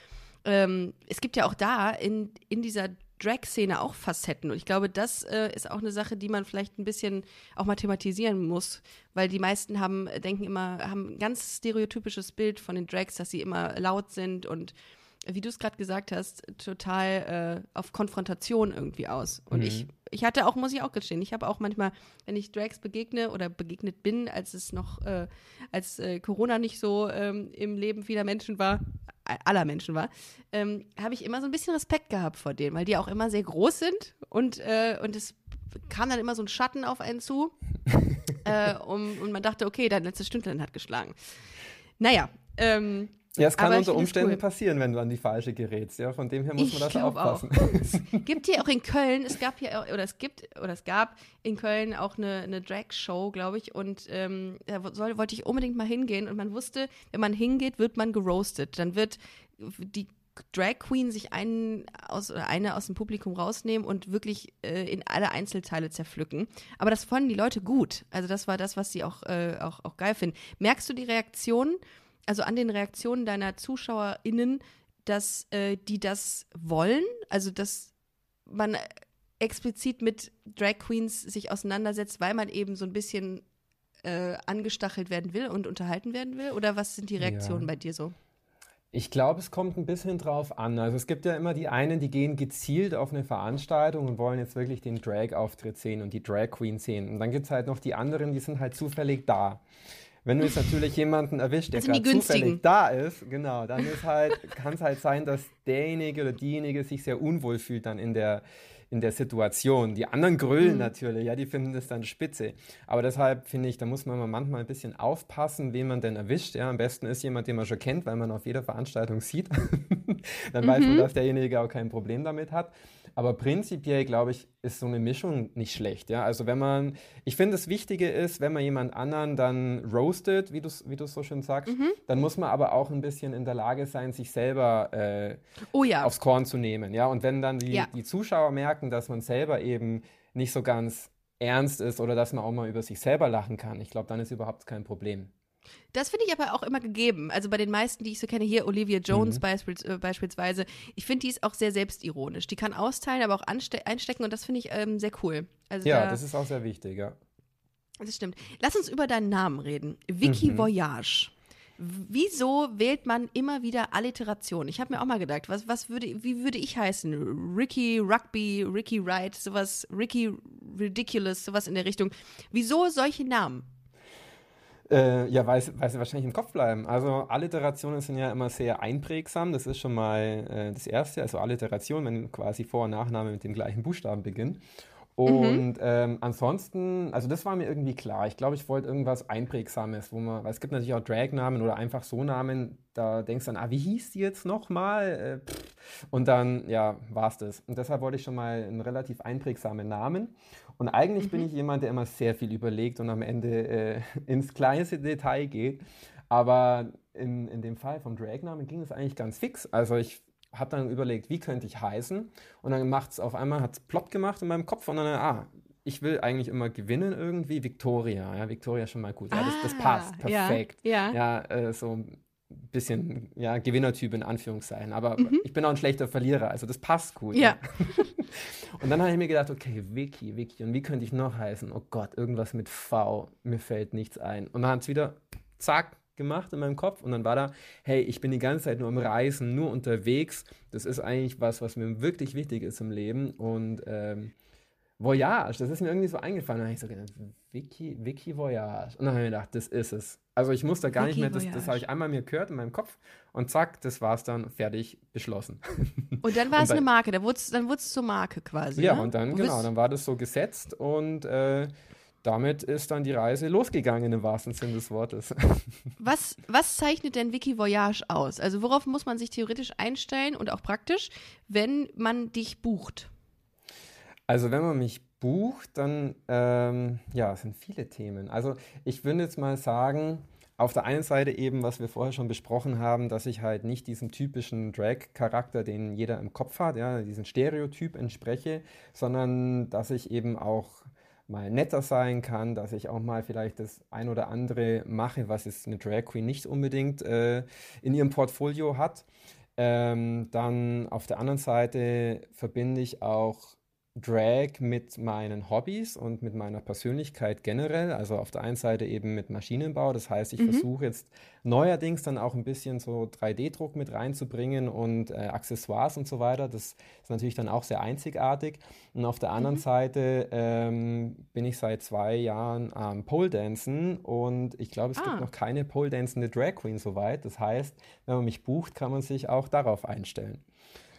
ähm, es gibt ja auch da in, in dieser Drag-Szene auch Facetten. Und ich glaube, das äh, ist auch eine Sache, die man vielleicht ein bisschen auch mal thematisieren muss, weil die meisten haben, denken immer, haben ein ganz stereotypisches Bild von den Drags, dass sie immer laut sind und wie du es gerade gesagt hast, total äh, auf Konfrontation irgendwie aus. Und ich, ich hatte auch, muss ich auch gestehen, ich habe auch manchmal, wenn ich Drags begegne oder begegnet bin, als es noch, äh, als äh, Corona nicht so ähm, im Leben vieler Menschen war, aller Menschen war, ähm, habe ich immer so ein bisschen Respekt gehabt vor denen, weil die auch immer sehr groß sind und, äh, und es kam dann immer so ein Schatten auf einen zu äh, um, und man dachte, okay, dein letztes Stündlein hat geschlagen. Naja, ähm, Ja, es kann unter Umständen cool. passieren, wenn du an die falsche gerätst. Ja, von dem her muss Ich man das glaub auch. aufpassen. gibt hier auch in Köln, es gab hier, oder es gibt, oder es gab in Köln auch eine, eine Drag-Show, glaube ich, und ähm, da soll, wollte ich unbedingt mal hingehen und man wusste, wenn man hingeht, wird man geroastet. Dann wird die Drag Queen sich einen aus, oder eine aus dem Publikum rausnehmen und wirklich äh, in alle Einzelteile zerpflücken. Aber das fanden die Leute gut. Also das war das, was sie auch, äh, auch, auch geil finden. Merkst du die Reaktionen, also an den Reaktionen deiner ZuschauerInnen, dass äh, die das wollen? Also dass man explizit mit Drag Queens sich auseinandersetzt, weil man eben so ein bisschen äh, angestachelt werden will und unterhalten werden will? Oder was sind die Reaktionen ja. bei dir so? Ich glaube, es kommt ein bisschen drauf an. Also es gibt ja immer die einen, die gehen gezielt auf eine Veranstaltung und wollen jetzt wirklich den Drag-Auftritt sehen und die Drag Queen sehen. Und dann gibt es halt noch die anderen, die sind halt zufällig da. Wenn du jetzt natürlich jemanden erwischt, der gerade zufällig da ist, genau, dann halt, kann es halt sein, dass derjenige oder diejenige sich sehr unwohl fühlt dann in der, in der Situation. Die anderen grölen mhm. natürlich, ja, die finden das dann spitze. Aber deshalb finde ich, da muss man manchmal ein bisschen aufpassen, wen man denn erwischt. Ja, am besten ist jemand, den man schon kennt, weil man auf jeder Veranstaltung sieht. dann mhm. weiß man, mhm. dass derjenige auch kein Problem damit hat. Aber prinzipiell, glaube ich, ist so eine Mischung nicht schlecht. Ja? Also wenn man, ich finde, das Wichtige ist, wenn man jemand anderen dann roastet, wie du es wie so schön sagst, mhm. dann muss man aber auch ein bisschen in der Lage sein, sich selber äh, oh ja. aufs Korn zu nehmen. Ja? Und wenn dann die, ja. die Zuschauer merken, dass man selber eben nicht so ganz ernst ist oder dass man auch mal über sich selber lachen kann, ich glaube, dann ist überhaupt kein Problem. Das finde ich aber auch immer gegeben. Also bei den meisten, die ich so kenne, hier Olivia Jones mhm. beispiels, äh, beispielsweise, ich finde, die ist auch sehr selbstironisch. Die kann austeilen, aber auch einstecken und das finde ich ähm, sehr cool. Also ja, da, das ist auch sehr wichtig, ja. Das stimmt. Lass uns über deinen Namen reden. Vicky mhm. Voyage. Wieso wählt man immer wieder Alliteration? Ich habe mir auch mal gedacht, was, was würde, wie würde ich heißen? Ricky Rugby, Ricky Wright, sowas, Ricky Ridiculous, sowas in der Richtung. Wieso solche Namen? Äh, ja, weil, sie wahrscheinlich im Kopf bleiben. Also Alliterationen sind ja immer sehr einprägsam. Das ist schon mal äh, das Erste. Also Alliteration, wenn quasi Vor- und Nachname mit dem gleichen Buchstaben beginnen. Und mhm. ähm, ansonsten, also das war mir irgendwie klar. Ich glaube, ich wollte irgendwas Einprägsames, wo man, weil es gibt natürlich auch Drag-Namen oder einfach so Namen, da denkst du dann, ah, wie hieß die jetzt nochmal? Äh, und dann, ja, war es das. Und deshalb wollte ich schon mal einen relativ einprägsamen Namen. Und eigentlich mhm. bin ich jemand, der immer sehr viel überlegt und am Ende äh, ins kleinste Detail geht. Aber in, in dem Fall vom Drag-Namen ging es eigentlich ganz fix. Also ich habe dann überlegt, wie könnte ich heißen? Und dann macht es auf einmal, hat es plopp gemacht in meinem Kopf und dann, ah, ich will eigentlich immer gewinnen irgendwie. Victoria, ja, Victoria schon mal gut. Ja, das, das ah, passt perfekt. Ja, ja. ja äh, so bisschen, ja, Gewinnertyp in Anführungszeichen. Aber mhm. ich bin auch ein schlechter Verlierer, also das passt gut. Ja. und dann habe ich mir gedacht, okay, Vicky, Vicky, und wie könnte ich noch heißen? Oh Gott, irgendwas mit V, mir fällt nichts ein. Und dann hat es wieder, zack, gemacht in meinem Kopf und dann war da, hey, ich bin die ganze Zeit nur am Reisen, nur unterwegs. Das ist eigentlich was, was mir wirklich wichtig ist im Leben und ähm, Voyage, das ist mir irgendwie so eingefallen. Da habe ich so gedacht, Wiki, Wiki Voyage. Und dann habe ich mir gedacht, das ist es. Also ich muss da gar Wiki nicht mehr, das, das habe ich einmal mir gehört in meinem Kopf und zack, das war es dann, fertig, beschlossen. Und dann war es eine Marke, dann wurde es dann zur Marke quasi. Ja, ne? und dann, genau, dann war das so gesetzt und äh, damit ist dann die Reise losgegangen im wahrsten Sinne des Wortes. Was, was zeichnet denn Wiki Voyage aus? Also worauf muss man sich theoretisch einstellen und auch praktisch, wenn man dich bucht? Also wenn man mich bucht, dann ähm, ja, es sind viele Themen. Also ich würde jetzt mal sagen, auf der einen Seite eben, was wir vorher schon besprochen haben, dass ich halt nicht diesem typischen Drag-Charakter, den jeder im Kopf hat, ja, diesen Stereotyp entspreche, sondern dass ich eben auch mal netter sein kann, dass ich auch mal vielleicht das ein oder andere mache, was jetzt eine Drag Queen nicht unbedingt äh, in ihrem Portfolio hat. Ähm, dann auf der anderen Seite verbinde ich auch Drag mit meinen Hobbys und mit meiner Persönlichkeit generell. Also auf der einen Seite eben mit Maschinenbau. Das heißt, ich mhm. versuche jetzt neuerdings dann auch ein bisschen so 3D-Druck mit reinzubringen und äh, Accessoires und so weiter. Das ist natürlich dann auch sehr einzigartig. Und auf der anderen mhm. Seite ähm, bin ich seit zwei Jahren am Pole Dancen und ich glaube, es ah. gibt noch keine Pole Dancende Drag Queen soweit. Das heißt, wenn man mich bucht, kann man sich auch darauf einstellen.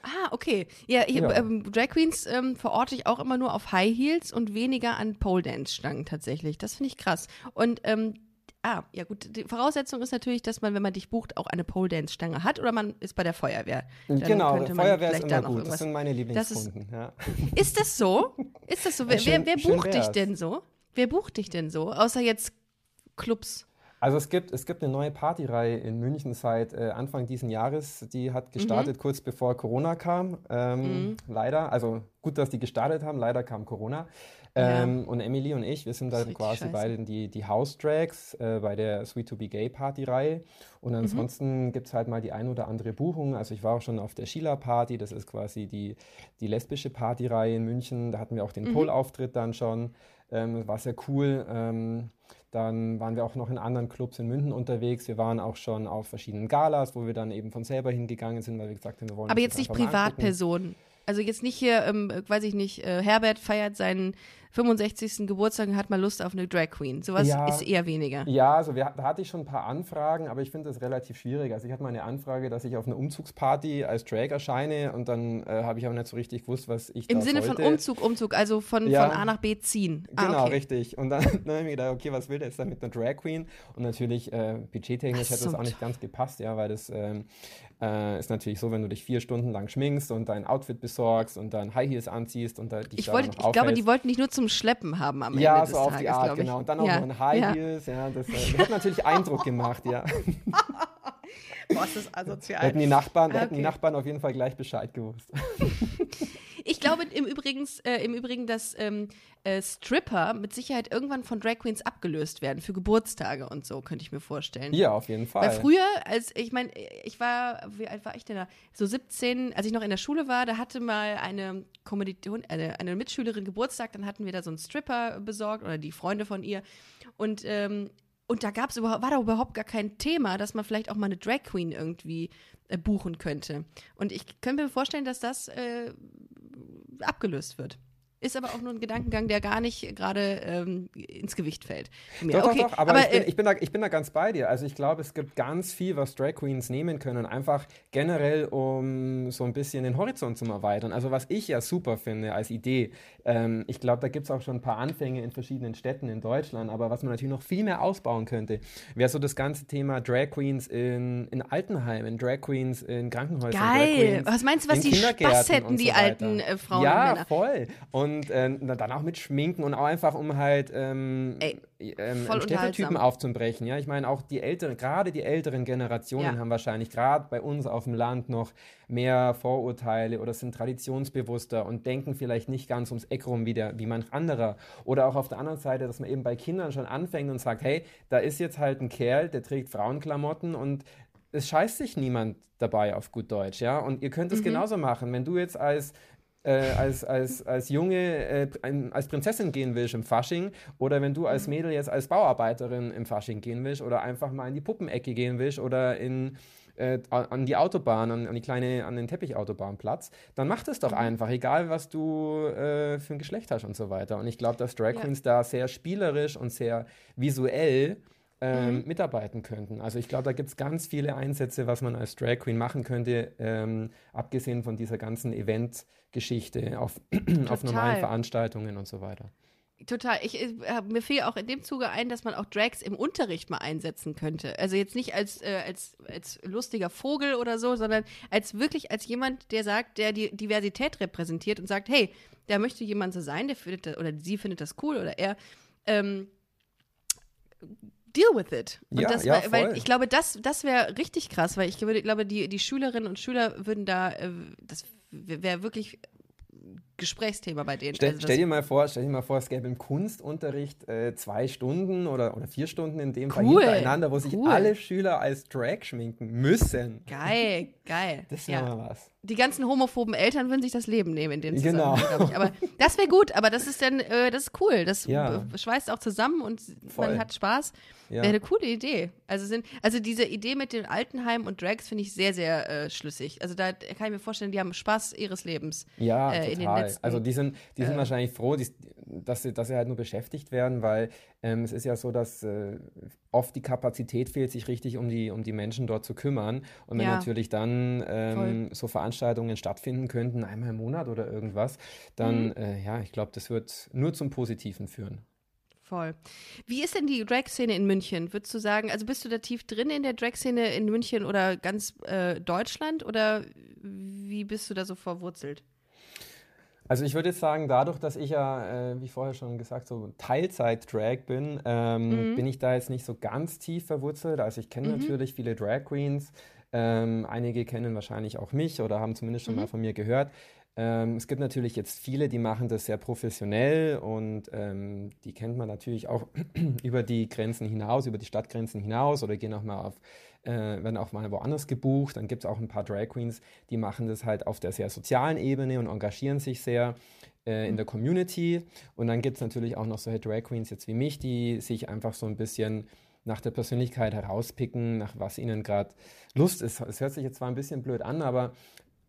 Ah, okay. Ja, hier, ja. Ähm, Drag Queens ähm, verorte ich auch immer nur auf High Heels und weniger an Pole Dance Stangen tatsächlich. Das finde ich krass. Und ähm, Ah, ja gut. Die Voraussetzung ist natürlich, dass man, wenn man dich bucht, auch eine Pole Dance Stange hat oder man ist bei der Feuerwehr. Dann genau, Feuerwehr ist immer gut. Das sind meine Lieblingskunden. Ist, ja. ist das so? Ist das so? Wer, schön, wer, wer bucht dich denn so? Wer bucht dich denn so? Außer jetzt Clubs. Also es gibt, es gibt eine neue Partyreihe in München seit äh, Anfang diesen Jahres. Die hat gestartet Mhm. kurz bevor Corona kam. Ähm, Leider, also gut, dass die gestartet haben. Leider kam Corona. Ja. Ähm, Und Emily und ich, wir sind Das richtig quasi scheiße. beide die, die House Drags äh, bei der Sweet to Be Gay Party-Reihe. Mhm. Und ansonsten gibt es halt mal die ein oder andere Buchung. Also ich war auch schon auf der Sheila Party, das ist quasi die, die lesbische Partyreihe in München. Da hatten wir auch Mhm. den Pol-Auftritt dann schon. Ähm, war sehr cool. Ähm, dann waren wir auch noch in anderen Clubs in München unterwegs. Wir waren auch schon auf verschiedenen Galas, wo wir dann eben von selber hingegangen sind, weil wir gesagt haben, wir wollen Aber jetzt nicht. Privatpersonen. Also jetzt nicht hier, ähm, weiß ich nicht, äh, Herbert feiert seinen 65. Geburtstag und hat mal Lust auf eine Drag Queen. Sowas Ja. ist eher weniger. Ja, also wir, da hatte ich schon ein paar Anfragen, aber ich finde das relativ schwierig. Also ich hatte mal eine Anfrage, dass ich auf einer Umzugsparty als Drag erscheine und dann äh, habe ich aber nicht so richtig gewusst, was ich Im Sinne sollte. von Umzug, Umzug, also von, Ja. von A nach B ziehen. Genau, ah, okay. richtig. Und dann, dann habe ich mir gedacht, okay, was will der jetzt da mit einer Drag Queen? Und natürlich, äh, budgettechnisch hätte das auch nicht ganz gepasst, ja, weil das ähm, äh, ist natürlich so, wenn du dich vier Stunden lang schminkst und dein Outfit besorgst und dann High Heels anziehst und da dich Ich, wollte, ich glaube, die wollten dich nur zum Schleppen haben am ja, Ende des so auf Tages, die Art, glaub ich. genau. Und dann auch ja. noch ein High ja. Heels, ja, das äh, hat natürlich Eindruck gemacht, ja. Boah, ist das asozial. Hätten die Nachbarn, Ah, hätten die okay. Nachbarn auf jeden Fall gleich Bescheid gewusst. Ich glaube im, Übrigens, äh, im Übrigen, dass ähm, äh, Stripper mit Sicherheit irgendwann von Drag Queens abgelöst werden für Geburtstage und so, könnte ich mir vorstellen. Ja, auf jeden Fall. Weil früher, als ich meine, ich war, wie alt war ich denn da? So 17, als ich noch in der Schule war, da hatte mal eine Kommilitonin, eine, eine Mitschülerin Geburtstag, dann hatten wir da so einen Stripper besorgt oder die Freunde von ihr. Und, ähm, und da gab's überhaupt, war da überhaupt gar kein Thema, dass man vielleicht auch mal eine Drag Queen irgendwie äh, buchen könnte. Und ich könnte mir vorstellen, dass das äh, abgelöst wird. Ist aber auch nur ein Gedankengang, der gar nicht gerade ähm, ins Gewicht fällt. Doch, okay, doch, doch, aber, ich, bin, äh, ich, bin da, ich bin da ganz bei dir. Also ich glaube, es gibt ganz viel, was Drag Queens nehmen können, einfach generell, um so ein bisschen den Horizont zu erweitern. Also was ich ja super finde als Idee, ähm, ich glaube, da gibt es auch schon ein paar Anfänge in verschiedenen Städten in Deutschland, aber was man natürlich noch viel mehr ausbauen könnte, wäre so das ganze Thema Drag Queens in, in Altenheimen, Drag Queens in Krankenhäusern. Drag Geil. Queens Was meinst du, was die Spaß hätten, die so weiter. alten äh, Frauen ja, voll. Und äh, na, dann auch mit Schminken und auch einfach, um halt ähm, Ey, ähm, Stereotypen aufzubrechen. Ja, ich meine, auch die älteren, gerade die älteren Generationen Ja. haben wahrscheinlich gerade bei uns auf dem Land noch mehr Vorurteile oder sind traditionsbewusster und denken vielleicht nicht ganz ums Eck rum wie, der, wie manch anderer. Oder auch auf der anderen Seite, dass man eben bei Kindern schon anfängt und sagt, hey, da ist jetzt halt ein Kerl, der trägt Frauenklamotten und es scheißt sich niemand dabei auf gut Deutsch, ja. Und ihr könnt es genauso machen. Wenn du jetzt als äh, als, als, als Junge äh, ein- als Prinzessin gehen willst im Fasching oder wenn du als Mädel jetzt als Bauarbeiterin im Fasching gehen willst oder einfach mal in die Puppenecke gehen willst oder in, äh, an die Autobahn, an, an die kleine, an den Teppich-Autobahnplatz, dann mach das doch einfach, egal was du äh, für ein Geschlecht hast und so weiter. Und ich glaube, dass Drag Ja. Queens da sehr spielerisch und sehr visuell ähm, mitarbeiten könnten. Also ich glaube, da gibt es ganz viele Einsätze, was man als Drag Queen machen könnte, ähm, abgesehen von dieser ganzen Event-Geschichte auf, auf normalen Veranstaltungen und so weiter. Total. Ich, äh, mir fiel auch in dem Zuge ein, dass man auch Drags im Unterricht mal einsetzen könnte. Also jetzt nicht als, äh, als, als lustiger Vogel oder so, sondern als wirklich als jemand, der sagt, der die Diversität repräsentiert und sagt, hey, da möchte jemand so sein, der findet das, oder sie findet das cool oder er. Ähm, deal with it. Und Ja, das, ja, weil, weil voll. ich glaube, das, das wäre richtig krass, weil ich glaube, die, die Schülerinnen und Schüler würden da, äh, das wäre wirklich Gesprächsthema bei denen. Stell, Also stell, dir mal vor, stell dir mal vor, es gäbe im Kunstunterricht äh, zwei Stunden oder, oder vier Stunden in dem Fall Cool, hintereinander, wo sich cool. alle Schüler als Drag schminken müssen. Geil, geil. Das ja. wäre mal was. Die ganzen homophoben Eltern würden sich das Leben nehmen in dem Genau. Zusammenhang, glaube ich. Aber das wäre gut, aber das ist dann, äh, das ist cool. Das Ja. schweißt auch zusammen und Voll. man hat Spaß. Ja. Wäre eine coole Idee. Also sind, also diese Idee mit den Altenheimen und Drags finde ich sehr, sehr äh, schlüssig. Also da kann ich mir vorstellen, die haben Spaß ihres Lebens. Ja, äh, in den total. Letzten- also die sind, die sind äh, wahrscheinlich froh, die, dass, sie, dass sie halt nur beschäftigt werden, weil ähm, es ist ja so, dass äh, oft die Kapazität fehlt, sich richtig um die, um die Menschen dort zu kümmern. Und wenn Ja. natürlich dann ähm, so Veranstaltungen stattfinden könnten, einmal im Monat oder irgendwas, dann, Mhm. äh, ja, ich glaube, das wird nur zum Positiven führen. Voll. Wie ist denn die Drag-Szene in München? Würdest du sagen, also bist du da tief drin in der Drag-Szene in München oder ganz äh, Deutschland oder wie bist du da so verwurzelt? Also ich würde sagen, dadurch, dass ich ja, äh, wie vorher schon gesagt, so Teilzeit-Drag bin, ähm, mhm. bin ich da jetzt nicht so ganz tief verwurzelt. Also ich kenne mhm. natürlich viele Drag Queens. Ähm, einige kennen wahrscheinlich auch mich oder haben zumindest schon mhm. mal von mir gehört. Ähm, es gibt natürlich jetzt viele, die machen das sehr professionell und ähm, die kennt man natürlich auch über die Grenzen hinaus, über die Stadtgrenzen hinaus oder gehen auch mal auf äh, werden auch mal woanders gebucht. Dann gibt es auch ein paar Drag Queens, die machen das halt auf der sehr sozialen Ebene und engagieren sich sehr äh, in der Community. Und dann gibt es natürlich auch noch solche Drag Queens jetzt wie mich, die sich einfach so ein bisschen nach der Persönlichkeit herauspicken, nach was ihnen gerade Lust ist. Es hört sich jetzt zwar ein bisschen blöd an, aber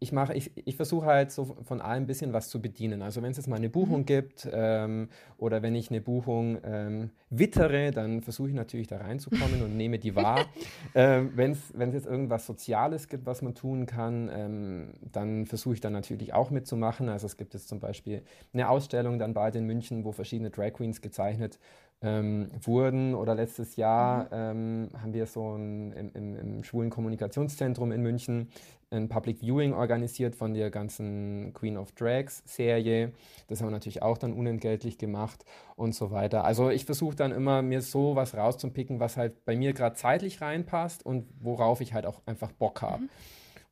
ich mache, ich, ich versuche halt so von allem ein bisschen was zu bedienen. Also wenn es jetzt mal eine Buchung mhm. gibt ähm, oder wenn ich eine Buchung ähm, wittere, dann versuche ich natürlich da reinzukommen und nehme die wahr. ähm, wenn es jetzt irgendwas Soziales gibt, was man tun kann, ähm, dann versuche ich dann natürlich auch mitzumachen. Also es gibt jetzt zum Beispiel eine Ausstellung dann bald in München, wo verschiedene Drag Queens gezeichnet ähm, wurden. Oder letztes Jahr mhm. ähm, haben wir so ein, im, im, im Schwulen Kommunikationszentrum in München ein Public Viewing organisiert von der ganzen Queen of Drags Serie. Das haben wir natürlich auch dann unentgeltlich gemacht und so weiter. Also ich versuche dann immer mir so was rauszupicken, was halt bei mir gerade zeitlich reinpasst und worauf ich halt auch einfach Bock habe.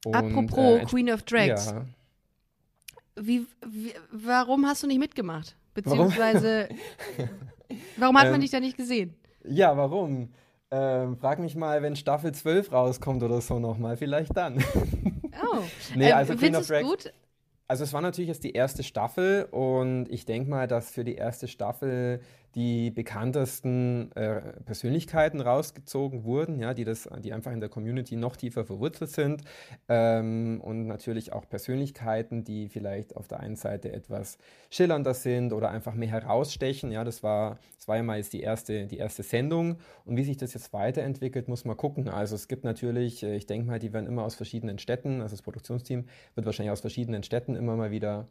Mhm. Apropos äh, Queen of Drags. Ja. Wie, wie, warum hast du nicht mitgemacht? Beziehungsweise, warum, warum hat man ähm, dich da nicht gesehen? Ja, warum? Ähm, frag mich mal, wenn Staffel 12 rauskommt oder so nochmal, vielleicht dann. Oh, nee, ähm, also Queen of gut? Also es war natürlich jetzt die erste Staffel und ich denke mal, dass für die erste Staffel die bekanntesten äh, Persönlichkeiten rausgezogen wurden, ja, die, das, die einfach in der Community noch tiefer verwurzelt sind ähm, und natürlich auch Persönlichkeiten, die vielleicht auf der einen Seite etwas schillernder sind oder einfach mehr herausstechen. Ja, das war, das ja mal jetzt die erste, die erste Sendung und wie sich das jetzt weiterentwickelt, muss man gucken. Also es gibt natürlich, äh, ich denke mal, die werden immer aus verschiedenen Städten, also das Produktionsteam wird wahrscheinlich aus verschiedenen Städten immer mal wieder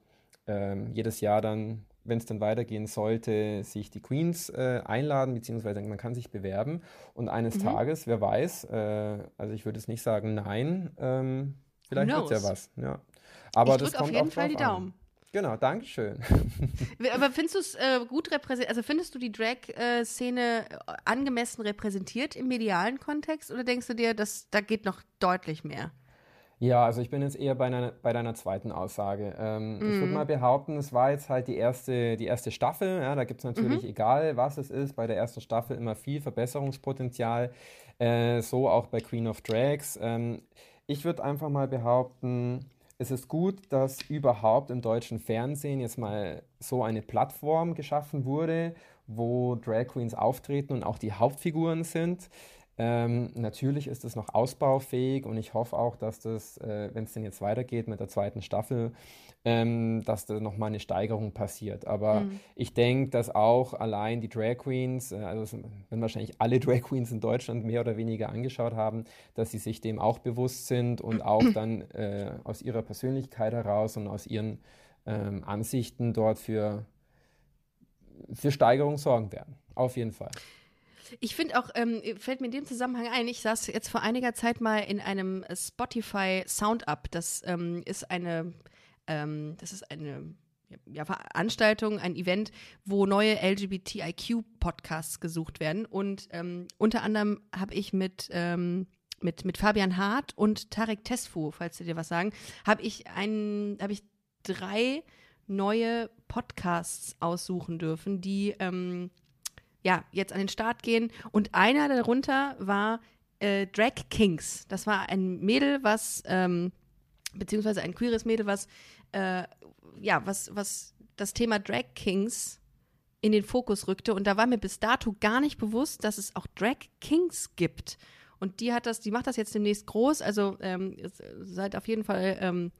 ähm, jedes Jahr dann wenn es dann weitergehen sollte, sich die Queens äh, einladen, beziehungsweise man kann sich bewerben. Und eines mhm. Tages, wer weiß, äh, also ich würde es nicht sagen nein, ähm, vielleicht wird es ja was. Ja. Aber ich das kommt auf jeden Fall die Daumen. An. Genau, Dankeschön. Aber findest du es äh, gut repräsentiert, also findest du die Drag-Szene äh, angemessen repräsentiert im medialen Kontext oder denkst du dir, dass da geht noch deutlich mehr? Ja, also ich bin jetzt eher bei, einer, bei deiner zweiten Aussage. Ähm, mm. Ich würde mhm. mal behaupten, es war jetzt halt die erste, die erste Staffel. Ja, da gibt es natürlich, mhm. egal was es ist, bei der ersten Staffel immer viel Verbesserungspotenzial. Äh, so auch bei Queen of Drags. Ähm, ich würde einfach mal behaupten, es ist gut, dass überhaupt im deutschen Fernsehen jetzt mal so eine Plattform geschaffen wurde, wo Drag Queens auftreten und auch die Hauptfiguren sind. Ähm, natürlich ist es noch ausbaufähig und ich hoffe auch, dass das, äh, wenn es denn jetzt weitergeht mit der zweiten Staffel, ähm, dass da nochmal eine Steigerung passiert. Aber mhm. ich denke, dass auch allein die Drag Queens, äh, also wenn wahrscheinlich alle Drag Queens in Deutschland mehr oder weniger angeschaut haben, dass sie sich dem auch bewusst sind und auch dann äh, aus ihrer Persönlichkeit heraus und aus ihren ähm, Ansichten dort für, für Steigerung sorgen werden. Auf jeden Fall. Ich finde auch, ähm, fällt mir in dem Zusammenhang ein, ich saß jetzt vor einiger Zeit mal in einem Spotify Sound Up. Das ähm, ist eine, ähm, das ist eine ja, Veranstaltung, ein Event, wo neue LGBTIQ-Podcasts gesucht werden. Und ähm, unter anderem habe ich mit, ähm, mit, mit Fabian Hart und Tarek Tesfu, falls sie dir was sagen, habe ich einen, habe ich drei neue Podcasts aussuchen dürfen, die ähm, ja, jetzt an den Start gehen. Und einer darunter war äh, Drag Kings. Das war ein Mädel, was, ähm, beziehungsweise ein queeres Mädel, was, äh, ja, was, was das Thema Drag Kings in den Fokus rückte. Und da war mir bis dato gar nicht bewusst, dass es auch Drag Kings gibt. Und die hat das, die macht das jetzt demnächst groß. Also ähm, seid auf jeden Fall ähm,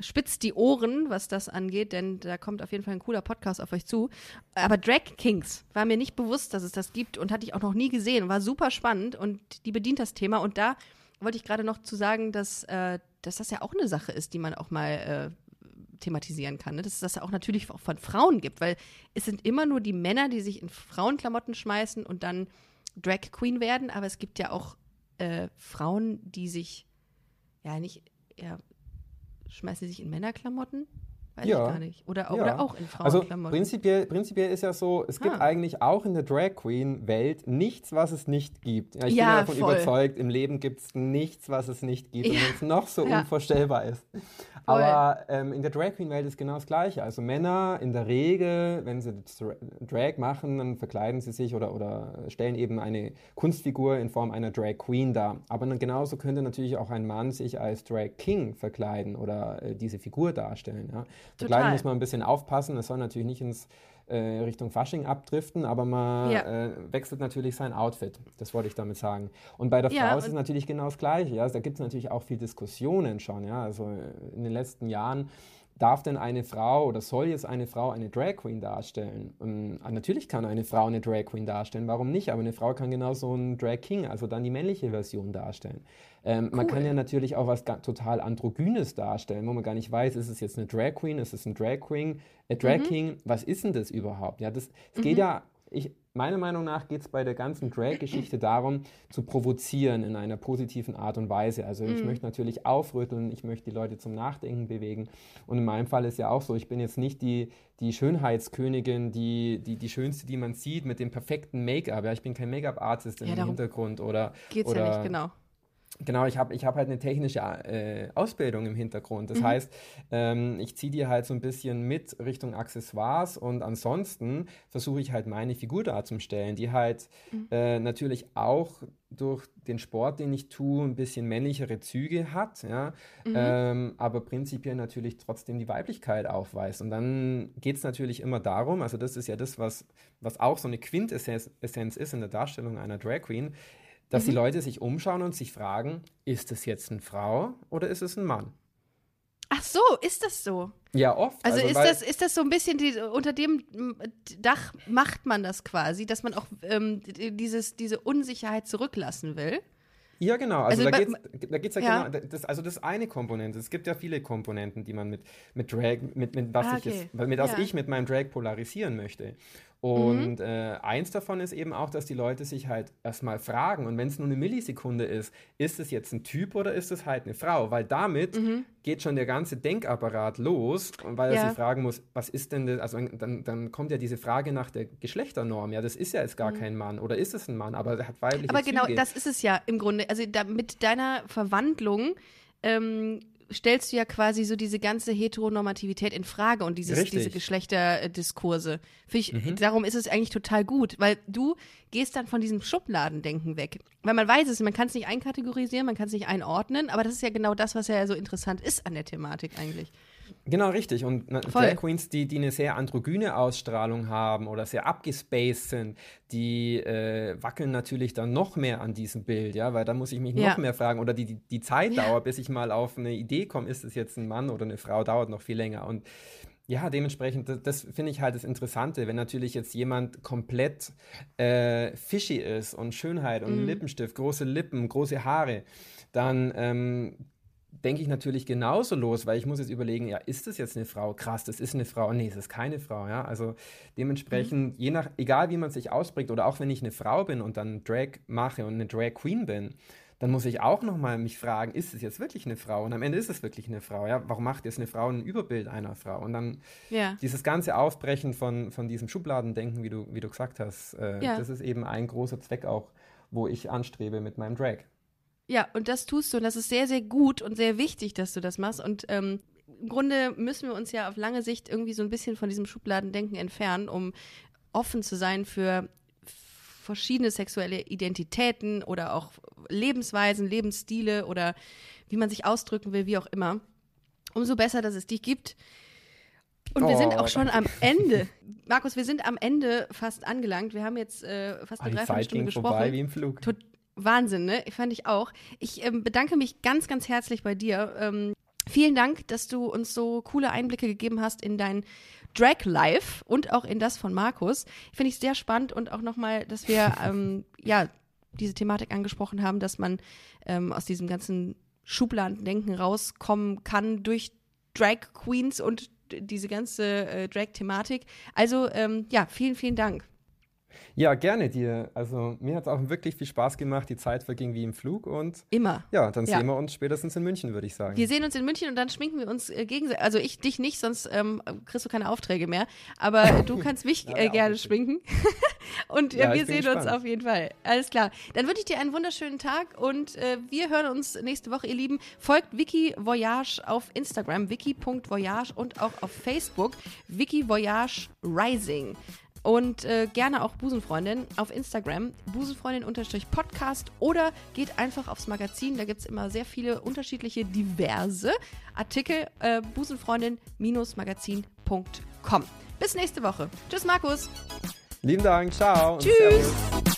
spitzt die Ohren, was das angeht, denn da kommt auf jeden Fall ein cooler Podcast auf euch zu. Aber Drag Kings war mir nicht bewusst, dass es das gibt und hatte ich auch noch nie gesehen. War super spannend und die bedient das Thema. Und da wollte ich gerade noch zu sagen, dass, äh, dass das ja auch eine Sache ist, die man auch mal äh, thematisieren kann. Ne? Dass es das ja auch natürlich auch von Frauen gibt, weil es sind immer nur die Männer, die sich in Frauenklamotten schmeißen und dann Drag Queen werden, aber es gibt ja auch äh, Frauen, die sich ja nicht ja, schmeißen sie sich in Männerklamotten? Weiß Ja. ich gar nicht. Oder, Ja. oder auch in Also Frauenklamotten. prinzipiell, prinzipiell ist ja so, es gibt Ah. eigentlich auch in der Drag Queen Welt nichts, was es nicht gibt. Ja, ich bin davon voll. überzeugt, im Leben gibt es nichts, was es nicht gibt, und wenn es noch so unvorstellbar ist. Aber ähm, in der Drag Queen Welt ist genau das Gleiche. Also Männer in der Regel, wenn sie Dra- Drag machen, dann verkleiden sie sich oder, oder stellen eben eine Kunstfigur in Form einer Drag Queen dar. Aber dann genauso könnte natürlich auch ein Mann sich als Drag King verkleiden oder äh, diese Figur darstellen. Ja. Total. muss man ein bisschen aufpassen. Es soll natürlich nicht ins äh, Richtung Fasching abdriften, aber man Ja. äh, wechselt natürlich sein Outfit. Das wollte ich damit sagen. Und bei der Ja, Frau ist es natürlich genau das Gleiche. Ja. Also da gibt es natürlich auch viel Diskussionen schon. Ja. Also äh, in den letzten Jahren Darf denn eine Frau oder soll jetzt eine Frau eine Drag Queen darstellen? Und, ah, natürlich kann eine Frau eine Drag Queen darstellen, warum nicht? Aber eine Frau kann genauso einen Drag King, also dann die männliche Version darstellen. Ähm, Man Cool. kann ja natürlich auch was total Androgynes darstellen, wo man gar nicht weiß, ist es jetzt eine Drag Queen, ist es ein Drag Queen, äh, Drag King, was ist denn das überhaupt? Ja, das, es geht ja, ich, meiner Meinung nach geht es bei der ganzen Drag-Geschichte darum, zu provozieren in einer positiven Art und Weise. Also ich möchte natürlich aufrütteln, ich möchte die Leute zum Nachdenken bewegen. Und in meinem Fall ist ja auch so, ich bin jetzt nicht die, die Schönheitskönigin, die, die, die schönste, die man sieht, mit dem perfekten Make-up. Ja, ich bin kein Make-up-Artist im Ja, darum Hintergrund oder Geht's oder ja nicht, genau. Genau, ich habe ich hab halt eine technische äh, Ausbildung im Hintergrund. Das heißt, ähm, ich ziehe die halt so ein bisschen mit Richtung Accessoires und ansonsten versuche ich halt meine Figur darzustellen, die halt äh, natürlich auch durch den Sport, den ich tue, ein bisschen männlichere Züge hat, ja, ähm, aber prinzipiell natürlich trotzdem die Weiblichkeit aufweist. Und dann geht es natürlich immer darum, also das ist ja das, was, was auch so eine Quintessenz Essenz ist in der Darstellung einer Drag Queen, dass die Leute sich umschauen und sich fragen, ist es jetzt eine Frau oder ist es ein Mann? Ach so, ist das so? Ja, oft. Also, ist, weil- das, ist das so ein bisschen, die, unter dem Dach macht man das quasi, dass man auch ähm, dieses, diese Unsicherheit zurücklassen will? Ja, genau. Also, Also da geht's, da geht's ja, Ja. genau. Das, also das ist eine Komponente. Es gibt ja viele Komponenten, die man mit, mit Drag, mit, mit was Ah, ich jetzt, okay. mit was Ja. ich mit meinem Drag polarisieren möchte. Und äh, eins davon ist eben auch, dass die Leute sich halt erstmal fragen, und wenn es nur eine Millisekunde ist, ist es jetzt ein Typ oder ist es halt eine Frau? Weil damit geht schon der ganze Denkapparat los, und weil er Ja. sich fragen muss, was ist denn das? Also dann, dann kommt ja diese Frage nach der Geschlechternorm. Ja, das ist ja jetzt gar kein Mann. Oder ist es ein Mann? Aber er hat weibliche Aber genau, Züge. das ist es ja im Grunde. Also da, mit deiner Verwandlung ähm, stellst du ja quasi so diese ganze Heteronormativität in Frage und dieses, Richtig. diese Geschlechterdiskurse. Ich, Darum ist es eigentlich total gut, weil du gehst dann von diesem Schubladendenken weg. Weil man weiß es, man kann es nicht einkategorisieren, man kann es nicht einordnen, aber das ist ja genau das, was ja so interessant ist an der Thematik eigentlich. Genau, richtig. Und na. Drag Queens, die, die eine sehr androgyne Ausstrahlung haben oder sehr abgespaced sind, die äh, wackeln natürlich dann noch mehr an diesem Bild, ja, weil da muss ich mich Ja. noch mehr fragen. Oder die, die, die Zeitdauer, bis ich mal auf eine Idee komme, ist es jetzt ein Mann oder eine Frau, dauert noch viel länger. Und ja, dementsprechend, das, das finde ich halt das Interessante, wenn natürlich jetzt jemand komplett äh, fishy ist und Schönheit und Lippenstift, große Lippen, große Haare, dann ähm, denke ich natürlich genauso los, weil ich muss jetzt überlegen, ja, ist das jetzt eine Frau? Krass, das ist eine Frau. Nee, es ist keine Frau, ja. Also dementsprechend, je nach, egal wie man sich ausprägt oder auch wenn ich eine Frau bin und dann Drag mache und eine Drag Queen bin, dann muss ich auch nochmal mich fragen, ist es jetzt wirklich eine Frau? Und am Ende ist es wirklich eine Frau, ja. Warum macht jetzt eine Frau ein Überbild einer Frau? Und dann Ja. dieses ganze Aufbrechen von, von diesem Schubladendenken, wie du, wie du gesagt hast, äh, Ja. das ist eben ein großer Zweck auch, wo ich anstrebe mit meinem Drag. Ja, und das tust du und das ist sehr, sehr gut und sehr wichtig, dass du das machst. Und ähm, im Grunde müssen wir uns ja auf lange Sicht irgendwie so ein bisschen von diesem Schubladendenken entfernen, um offen zu sein für verschiedene sexuelle Identitäten oder auch Lebensweisen, Lebensstile oder wie man sich ausdrücken will, wie auch immer. Umso besser, dass es dich gibt. Und wir sind Oh, auch schon am Ende. Markus, wir sind am Ende fast angelangt. Wir haben jetzt äh, fast Ah, eine die Zeit Dreiviertelstunde gesprochen. vorbei wie im Flug. Tot Wahnsinn, ne? Fand ich auch. Ich ähm, bedanke mich ganz, ganz herzlich bei dir. Ähm, vielen Dank, dass du uns so coole Einblicke gegeben hast in dein Drag Life und auch in das von Markus. Finde ich sehr spannend und auch nochmal, dass wir ähm, ja diese Thematik angesprochen haben, dass man ähm, aus diesem ganzen Schubladendenken rauskommen kann durch Drag Queens und diese ganze äh, Drag-Thematik. Also ähm, ja, vielen, vielen Dank. Ja, gerne dir. Also mir hat es auch wirklich viel Spaß gemacht. Die Zeit verging wie im Flug und Immer. ja, dann Ja. sehen wir uns spätestens in München, würde ich sagen. Wir sehen uns in München und dann schminken wir uns äh, gegenseitig. Also ich dich nicht, sonst ähm, kriegst du keine Aufträge mehr. Aber du kannst mich Ja, äh, gerne schminken. und äh, Ja, wir sehen uns gespannt. auf jeden Fall. Alles klar. Dann wünsche ich dir einen wunderschönen Tag und äh, wir hören uns nächste Woche, ihr Lieben. Folgt Wiki Voyage auf Instagram, wiki.voyage und auch auf Facebook, Wiki Voyage Rising. Und äh, gerne auch Busenfreundin auf Instagram, busenfreundin-podcast oder geht einfach aufs Magazin. Da gibt es immer sehr viele unterschiedliche, diverse Artikel. Äh, busenfreundin-magazin.com. Bis nächste Woche. Tschüss, Markus. Lieben Dank, ciao. Tschüss.